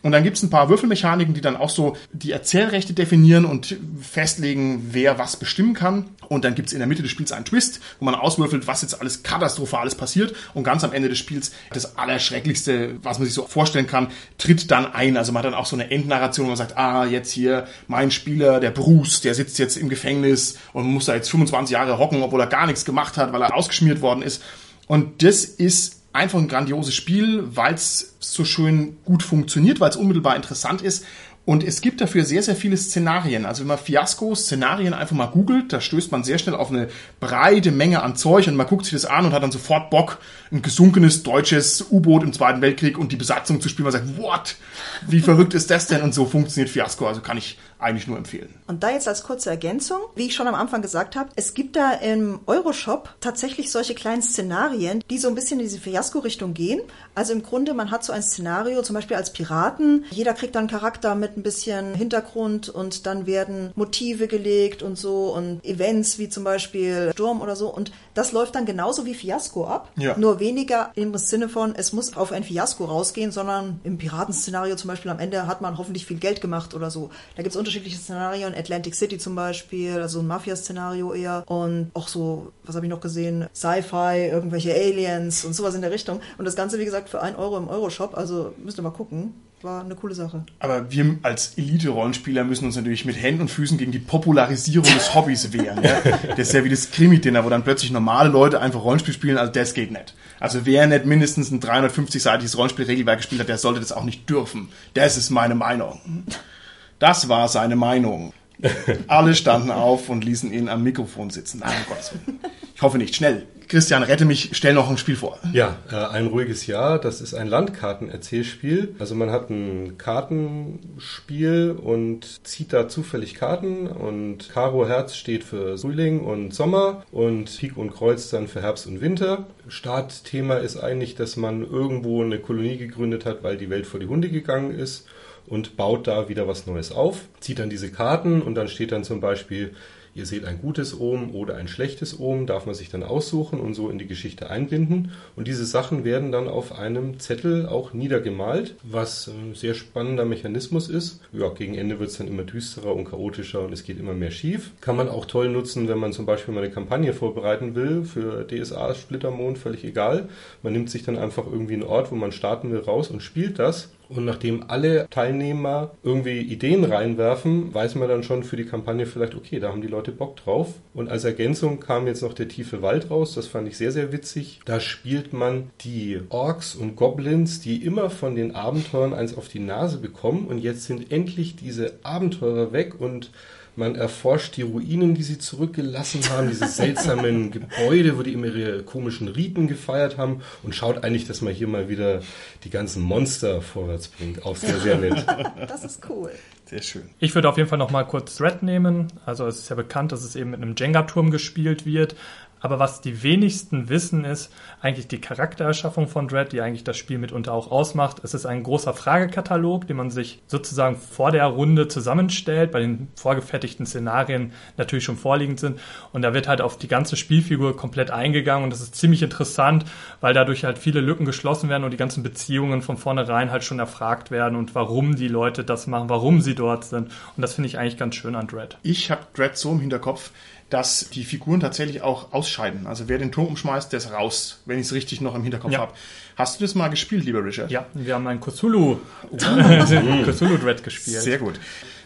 Und dann gibt es ein paar Würfelmechaniken, die dann auch so die Erzählrechte definieren und festlegen, wer was bestimmen kann. Und dann gibt es in der Mitte des Spiels einen Twist, wo man auswürfelt, was jetzt alles Katastrophales passiert. Und ganz am Ende des Spiels das Allerschrecklichste, was man sich so vorstellen kann, tritt dann ein. Also man hat dann auch so eine Endnarration, wo man sagt, ah, jetzt hier mein Spieler, der Bruce, der sitzt jetzt im Gefängnis und muss da jetzt 25 Jahre hocken, obwohl er gar nichts gemacht hat, weil er ausgeschmiert worden ist. Und das ist einfach ein grandioses Spiel, weil es so schön gut funktioniert, weil es unmittelbar interessant ist. Und es gibt dafür sehr, sehr viele Szenarien. Also wenn man Fiasko-Szenarien einfach mal googelt, da stößt man sehr schnell auf eine breite Menge an Zeug und man guckt sich das an und hat dann sofort Bock, ein gesunkenes deutsches U-Boot im Zweiten Weltkrieg und die Besatzung zu spielen. Man sagt, what? Wie verrückt ist das denn? Und so funktioniert Fiasko. Also kann ich eigentlich nur empfehlen. Und da jetzt als kurze Ergänzung, wie ich schon am Anfang gesagt habe, es gibt da im Euroshop tatsächlich solche kleinen Szenarien, die so ein bisschen in diese Fiasko-Richtung gehen. Also im Grunde, man hat so ein Szenario, zum Beispiel als Piraten. Jeder kriegt dann einen Charakter mit ein bisschen Hintergrund und dann werden Motive gelegt und so und Events wie zum Beispiel Sturm oder so. Und das läuft dann genauso wie Fiasko ab. Ja. Nur weniger im Sinne von, es muss auf ein Fiasko rausgehen, sondern im Piratenszenario zum Beispiel am Ende hat man hoffentlich viel Geld gemacht oder so. Da gibt es unterschiedliche Szenarien, Atlantic City zum Beispiel, also ein Mafia-Szenario eher und auch so, was habe ich noch gesehen, Sci-Fi, irgendwelche Aliens und sowas in der Richtung. Und das Ganze, wie gesagt, für ein Euro im Euroshop, also müsst ihr mal gucken. War eine coole Sache. Aber wir als Elite-Rollenspieler müssen uns natürlich mit Händen und Füßen gegen die Popularisierung des Hobbys wehren. Ja? Das ist ja wie das Krimi-Dinner, wo dann plötzlich normale Leute einfach Rollenspiel spielen, also das geht nicht. Also wer nicht mindestens ein 350-seitiges Rollenspielregelwerk gespielt hat, der sollte das auch nicht dürfen. Das ist meine Meinung. Das war seine Meinung. Alle standen auf und ließen ihn am Mikrofon sitzen. Nein, um Gottes Willen. Ich hoffe nicht. Schnell. Christian, rette mich, stell noch ein Spiel vor. Ja, äh, ein ruhiges Jahr, das ist ein Landkartenerzählspiel. Also man hat ein Kartenspiel und zieht da zufällig Karten und Karo Herz steht für Frühling und Sommer und Pik und Kreuz dann für Herbst und Winter. Startthema ist eigentlich, dass man irgendwo eine Kolonie gegründet hat, weil die Welt vor die Hunde gegangen ist und baut da wieder was Neues auf, zieht dann diese Karten und dann steht dann zum Beispiel Ihr seht ein gutes Ohm oder ein schlechtes Ohm, darf man sich dann aussuchen und so in die Geschichte einbinden. Und diese Sachen werden dann auf einem Zettel auch niedergemalt, was ein sehr spannender Mechanismus ist. Ja, gegen Ende wird es dann immer düsterer und chaotischer und es geht immer mehr schief. Kann man auch toll nutzen, wenn man zum Beispiel mal eine Kampagne vorbereiten will für DSA, Splittermond, völlig egal. Man nimmt sich dann einfach irgendwie einen Ort, wo man starten will, raus und spielt das und nachdem alle Teilnehmer irgendwie Ideen reinwerfen, weiß man dann schon für die Kampagne vielleicht, okay, da haben die Leute Bock drauf. Und als Ergänzung kam jetzt noch der tiefe Wald raus. Das fand ich sehr, sehr witzig. Da spielt man die Orks und Goblins, die immer von den Abenteuern eins auf die Nase bekommen. Und jetzt sind endlich diese Abenteurer weg und man erforscht die Ruinen, die sie zurückgelassen haben, diese seltsamen Gebäude, wo die immer ihre komischen Riten gefeiert haben und schaut eigentlich, dass man hier mal wieder die ganzen Monster vorwärts bringt. Auch sehr, sehr nett. Das ist cool. Sehr schön. Ich würde auf jeden Fall noch mal kurz Thread nehmen. Also es ist ja bekannt, dass es eben mit einem Jenga-Turm gespielt wird. Aber was die wenigsten wissen, ist eigentlich die Charaktererschaffung von Dread, die eigentlich das Spiel mitunter auch ausmacht. Es ist ein großer Fragekatalog, den man sich sozusagen vor der Runde zusammenstellt, bei den vorgefertigten Szenarien natürlich schon vorliegend sind. Und da wird halt auf die ganze Spielfigur komplett eingegangen und das ist ziemlich interessant, weil dadurch halt viele Lücken geschlossen werden und die ganzen Beziehungen von vornherein halt schon erfragt werden und warum die Leute das machen, warum sie dort sind. Und das finde ich eigentlich ganz schön an Dread. Ich habe Dread so im Hinterkopf, dass die Figuren tatsächlich auch ausscheiden. Also wer den Turm umschmeißt, der ist raus, wenn ich es richtig noch im Hinterkopf Ja. habe. Hast du das mal gespielt, lieber Richard? Ja, wir haben einen Cthulhu, Cthulhu Dread gespielt. Sehr gut.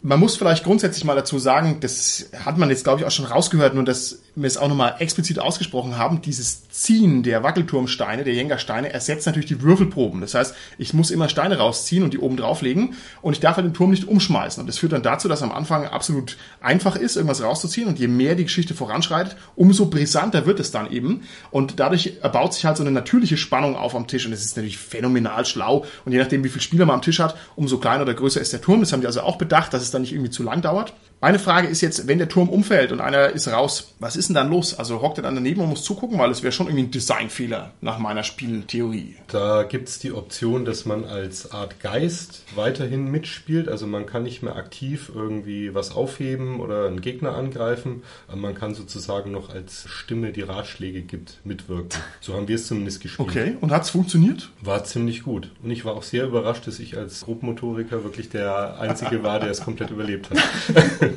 Man muss vielleicht grundsätzlich mal dazu sagen, das hat man jetzt, glaube ich, auch schon rausgehört, nur dass wir es auch nochmal explizit ausgesprochen haben, dieses Ziehen der Wackelturmsteine, der Jenga-Steine, ersetzt natürlich die Würfelproben. Das heißt, ich muss immer Steine rausziehen und die oben drauflegen und ich darf halt den Turm nicht umschmeißen. Und das führt dann dazu, dass am Anfang absolut einfach ist, irgendwas rauszuziehen und je mehr die Geschichte voranschreitet, umso brisanter wird es dann eben. Und dadurch erbaut sich halt so eine natürliche Spannung auf am Tisch und es ist natürlich phänomenal schlau. Und je nachdem, wie viele Spieler man am Tisch hat, umso kleiner oder größer ist der Turm. Das haben die also auch bedacht, dass es dann nicht irgendwie zu lang dauert. Meine Frage ist jetzt, wenn der Turm umfällt und einer ist raus, was ist denn dann los? Also hockt er dann daneben und muss zugucken, weil es wäre schon irgendwie ein Designfehler nach meiner Spieltheorie. Da gibt es die Option, dass man als Art Geist weiterhin mitspielt. Also man kann nicht mehr aktiv irgendwie was aufheben oder einen Gegner angreifen. Aber man kann sozusagen noch als Stimme, die Ratschläge gibt, mitwirken. So haben wir es zumindest gespielt. Okay, und hat's funktioniert? War ziemlich gut. Und ich war auch sehr überrascht, dass ich als Grobmotoriker wirklich der Einzige war, der es komplett überlebt hat.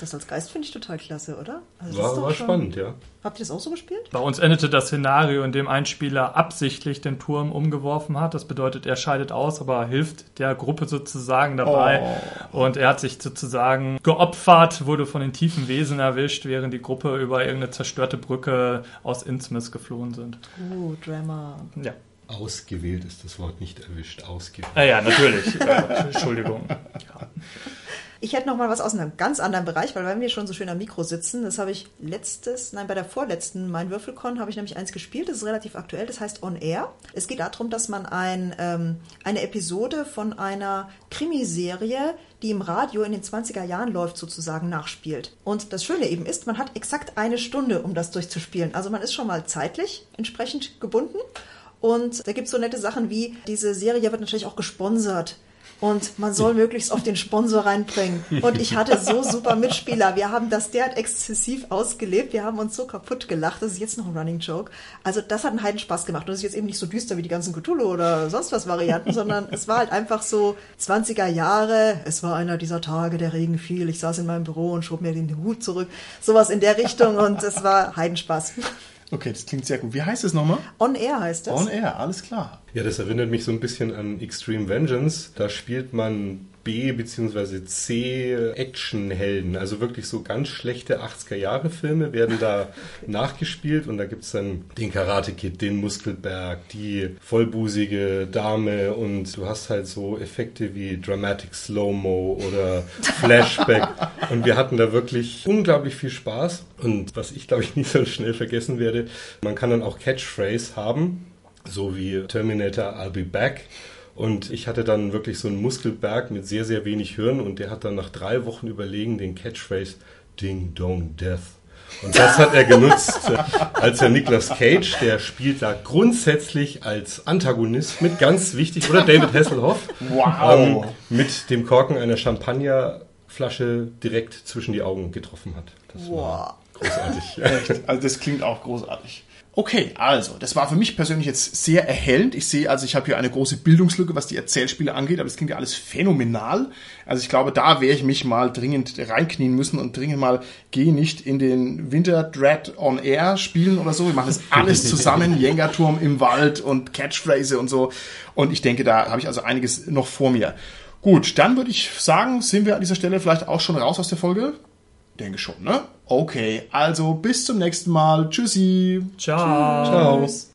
Das als Geist finde ich total klasse, oder? Also das ist War, doch war schon- spannend, ja. Habt ihr das auch so gespielt? Bei uns endete das Szenario, in dem ein Spieler absichtlich den Turm umgeworfen hat. Das bedeutet, er scheidet aus, aber hilft der Gruppe sozusagen dabei. Und er hat sich sozusagen geopfert, wurde von den tiefen Wesen erwischt, während die Gruppe über irgendeine zerstörte Brücke aus Innsmouth geflohen sind. Uh, Drama. Ja. Ausgewählt ist das Wort nicht erwischt. Ausgewählt. Ah ja, natürlich. Entschuldigung. Ja. Ich hätte noch mal was aus einem ganz anderen Bereich, weil wenn wir schon so schön am Mikro sitzen, das habe ich letztes, nein, bei der vorletzten Mein Würfelcon habe ich nämlich eins gespielt, das ist relativ aktuell, das heißt On Air. Es geht darum, dass man ein, ähm, eine Episode von einer Krimiserie, die im Radio in den 20er Jahren läuft, sozusagen nachspielt. Und das Schöne eben ist, man hat exakt eine Stunde, um das durchzuspielen. Also man ist schon mal zeitlich entsprechend gebunden. Und da gibt es so nette Sachen wie, diese Serie wird natürlich auch gesponsert. Und man soll möglichst auf den Sponsor reinbringen. Und ich hatte so super Mitspieler. Wir haben das derart exzessiv ausgelebt. Wir haben uns so kaputt gelacht. Das ist jetzt noch ein Running Joke. Also das hat einen Heiden Spaß gemacht. Und es ist jetzt eben nicht so düster wie die ganzen Cthulhu oder sonst was Varianten, sondern es war halt einfach so 20er Jahre. Es war einer dieser Tage, der Regen fiel. Ich saß in meinem Büro und schob mir den Hut zurück. Sowas in der Richtung. Und es war Heidenspaß. Okay, das klingt sehr gut. Wie heißt es nochmal? On Air heißt das. On Air, alles klar. Ja, das erinnert mich so ein bisschen an Extreme Vengeance. Da spielt man B- bzw. C-Actionhelden. Also wirklich so ganz schlechte 80er-Jahre-Filme werden da nachgespielt und da gibt's dann den Karate Kid, den Muskelberg, die vollbusige Dame und du hast halt so Effekte wie Dramatic Slow-Mo oder Flashback und wir hatten da wirklich unglaublich viel Spaß und was ich glaube ich nicht so schnell vergessen werde, man kann dann auch Catchphrase haben, so wie Terminator I'll be back und ich hatte dann wirklich so einen Muskelberg mit sehr, sehr wenig Hirn und der hat dann nach drei Wochen überlegen den Catchphrase Ding Dong Death. Und das hat er genutzt, als der Nicolas Cage, der spielt da grundsätzlich als Antagonist mit, ganz wichtig, oder David Hasselhoff, Wow. ähm, mit dem Korken einer Champagnerflasche direkt zwischen die Augen getroffen hat. Das war großartig. Echt? Also das klingt auch großartig. Okay, also, das war für mich persönlich jetzt sehr erhellend. Ich sehe, also ich habe hier eine große Bildungslücke, was die Erzählspiele angeht, aber das klingt ja alles phänomenal. Also ich glaube, da werde ich mich mal dringend reinknien müssen und dringend mal, geh nicht in den Winter Dread on Air spielen oder so. Wir machen das alles zusammen, Jenga-Turm im Wald und Catchphrase und so. Und ich denke, da habe ich also einiges noch vor mir. Gut, dann würde ich sagen, sind wir an dieser Stelle vielleicht auch schon raus aus der Folge? Denke schon, ne? Okay, also bis zum nächsten Mal. Tschüssi. Ciao. Ciao.